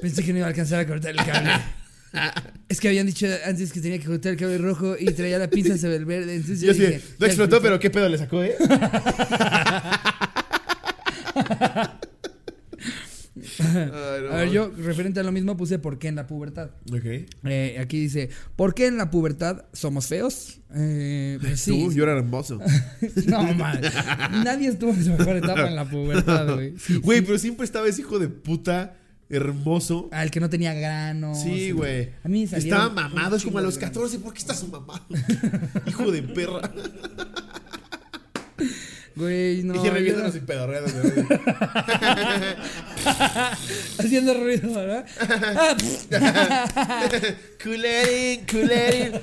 Pensé que no iba a alcanzar a cortar el cable. Es que habían dicho antes que tenía que cortar el cable rojo y traía la pinza sobre el verde. Entonces yo, Yo dije, no explotó, pero qué pedo le sacó, ¿eh? <laughs> Ay, no A ver, yo referente a lo mismo puse por qué en la pubertad. Ok. Eh, aquí dice, ¿por qué en la pubertad somos feos? Eh, pues sí. Tú, yo era hermoso. <laughs> No, man. Nadie estuvo en su mejor etapa en la pubertad, güey. Sí, <laughs> Güey, sí. pero siempre estaba ese hijo de puta hermoso. Al que no tenía grano. Sí, güey. A mí Estaba mamado, es como a los de granos. 14. ¿Por qué estás mamado? <laughs> hijo de perra. Güey, no. y yo reviéndonos y pedorreándonos. <laughs> Haciendo ruido, ¿verdad? <laughs> Culerín, culerín. <laughs>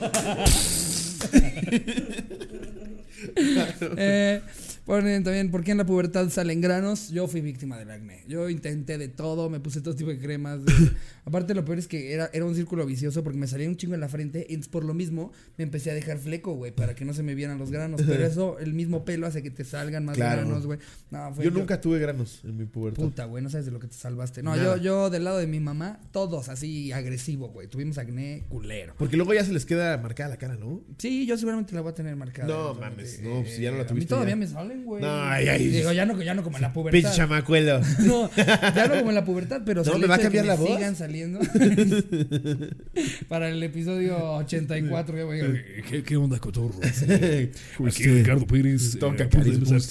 Eh, ponen también, ¿por qué en la pubertad salen granos? Yo fui víctima del acné. Yo intenté de todo, me puse todo tipo de cremas. de- <laughs> Aparte, lo peor es que era, era un círculo vicioso porque me salía un chingo en la frente. Y por lo mismo, me empecé a dejar fleco, güey, para que no se me vieran los granos. Pero <laughs> eso, el mismo pelo hace que te salgan más Claro. granos, güey. No, fue Yo nunca tuve granos en mi pubertad. Puta, güey, no sabes de lo que te salvaste. No, Nada. yo, yo del lado de mi mamá, todos así agresivo, güey. Tuvimos acné culero. Porque luego ya se les queda marcada la cara, ¿no? Sí, yo seguramente la voy a tener marcada. No, mames, no, pues, si ya no la a mí tuviste, todavía ya. me salen, güey. No, ay, ay. Digo, ya no, ya no como en la Pinche pubertad. chamacuelo. <laughs> No, ya no como en la pubertad, pero No, ¿me va a cambiar la voz? sigan saliendo. <laughs> Para el episodio 84, ya voy a ¿Qué, qué onda, cotorro? <laughs> Aquí Aquí Ricardo Pérez. Toca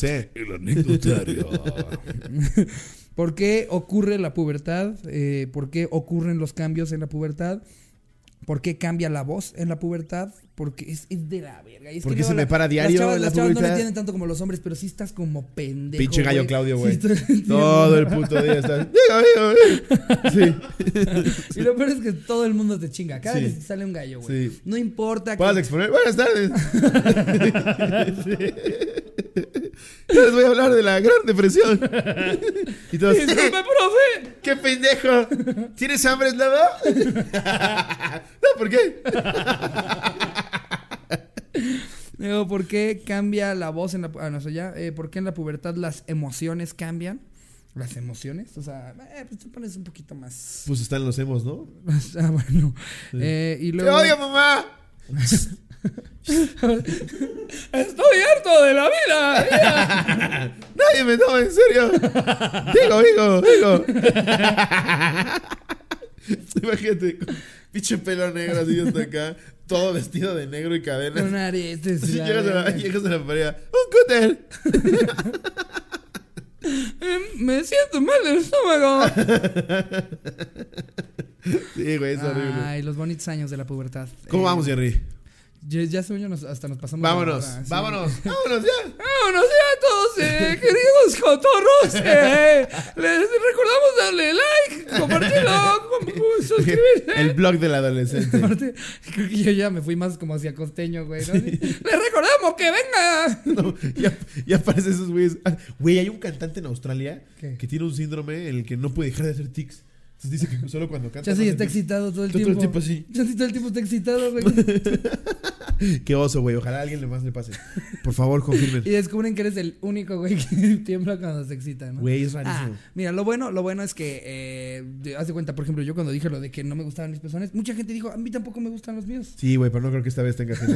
eh. El anecdotario. ¿Por qué ocurre la pubertad? Eh, ¿Por qué ocurren los cambios en la pubertad? ¿Por qué cambia la voz en la pubertad? Porque es, es de la verga. Y es ¿Por que qué se luego me para diario Las chavas, en la las chavas no pubertad? entienden tanto como los hombres, pero sí estás como pendejo. Pinche gallo Claudio, güey. Sí, todo el tiempo. Todo el puto día estás. <laughs> Sí. Y lo peor es que todo el mundo te chinga. Cada Sí. vez que sale un gallo, güey. Sí. No importa. ¿Puedes que- exponer? Buenas tardes. <laughs> Yo les voy a hablar de la Gran Depresión. Y todos, ¡Disculpe, profe! ¡Qué pendejo! ¿Tienes hambre, Slavo? <laughs> no, ¿por qué? Digo, ¿por qué cambia la voz en la... Ah, no ya. Eh, ¿Por qué en la pubertad las emociones cambian? ¿Las emociones? O sea, eh, pues te pones un poquito más... Pues están los emos, ¿no? <laughs> Ah, bueno. Eh, y ¡Te luego... odio, mamá! <laughs> ¡Estoy harto de la vida! <laughs> Nadie me toma en serio. Digo, digo, digo. Imagínate, pinche pelo negro así hasta acá, todo vestido de negro y cadenas. Con aretes. <laughs> Sí, llegas, a la, llegas a la pared, ¡un cúter! <laughs> Me siento mal del estómago. <laughs> Sí, güey, es horrible. Ay, los bonitos años de la pubertad. ¿Cómo Eh, vamos, Jerry? Ya, ya según nos- hasta nos pasamos. Vámonos, hora, sí. vámonos, <laughs> vámonos ya. Vámonos ya todos, eh, <laughs> queridos cotorros. eh, les recordamos darle like, compartirlo, com- suscribirse. <laughs> El blog del adolescente. Aparte, creo que yo ya me fui más como hacia costeño, güey. Les recordamos que venga. No, ya, ya aparecen esos güeyes. Ah, Güey, hay un cantante en Australia ¿Qué? que tiene un síndrome en el que no puede dejar de hacer tics. Entonces dice que solo cuando canta. Ya sí, está excitado todo el Todo el tiempo. tiempo así. Ya sí, todo el tiempo está excitado, güey. <laughs> Qué oso, güey. Ojalá a alguien más le pase. Por favor, confirmen. <laughs> Y descubren que eres el único güey que <laughs> tiembla cuando se excita, ¿no? Güey, es Ah, rarísimo. mira, lo bueno, lo bueno es que, eh, haz de cuenta, por ejemplo, yo cuando dije lo de que no me gustaban mis pezones, mucha gente dijo, a mí tampoco me gustan los míos. Sí, güey, pero no creo que esta vez tenga gente.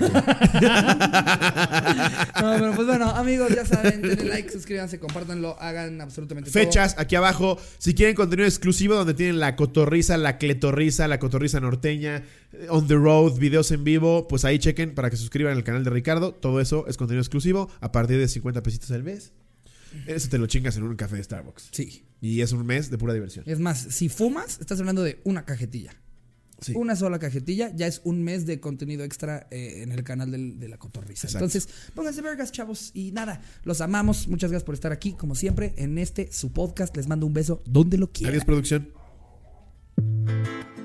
No, pero pues bueno, amigos, ya saben, denle like, suscríbanse, compártanlo, hagan absolutamente todo. Fechas, aquí abajo. Si quieren contenido exclusivo donde tienen la cotorriza, la cletorriza, la cotorriza norteña, eh, on the road, videos en vivo, pues ahí chequen para que se suscriban al canal de Ricardo. Todo eso es contenido exclusivo a partir de 50 pesitos al mes. Eso te lo chingas en un café de Starbucks. Sí. Y es un mes de pura diversión. Es más, si fumas, estás hablando de una cajetilla. Sí. Una sola cajetilla, ya es un mes de contenido extra eh, en el canal del- de la cotorriza. Exacto. Entonces, pónganse vergas, chavos. Y nada, los amamos. Muchas gracias por estar aquí, como siempre, en este, su podcast. Les mando un beso donde lo quieran. Adiós, producción. Música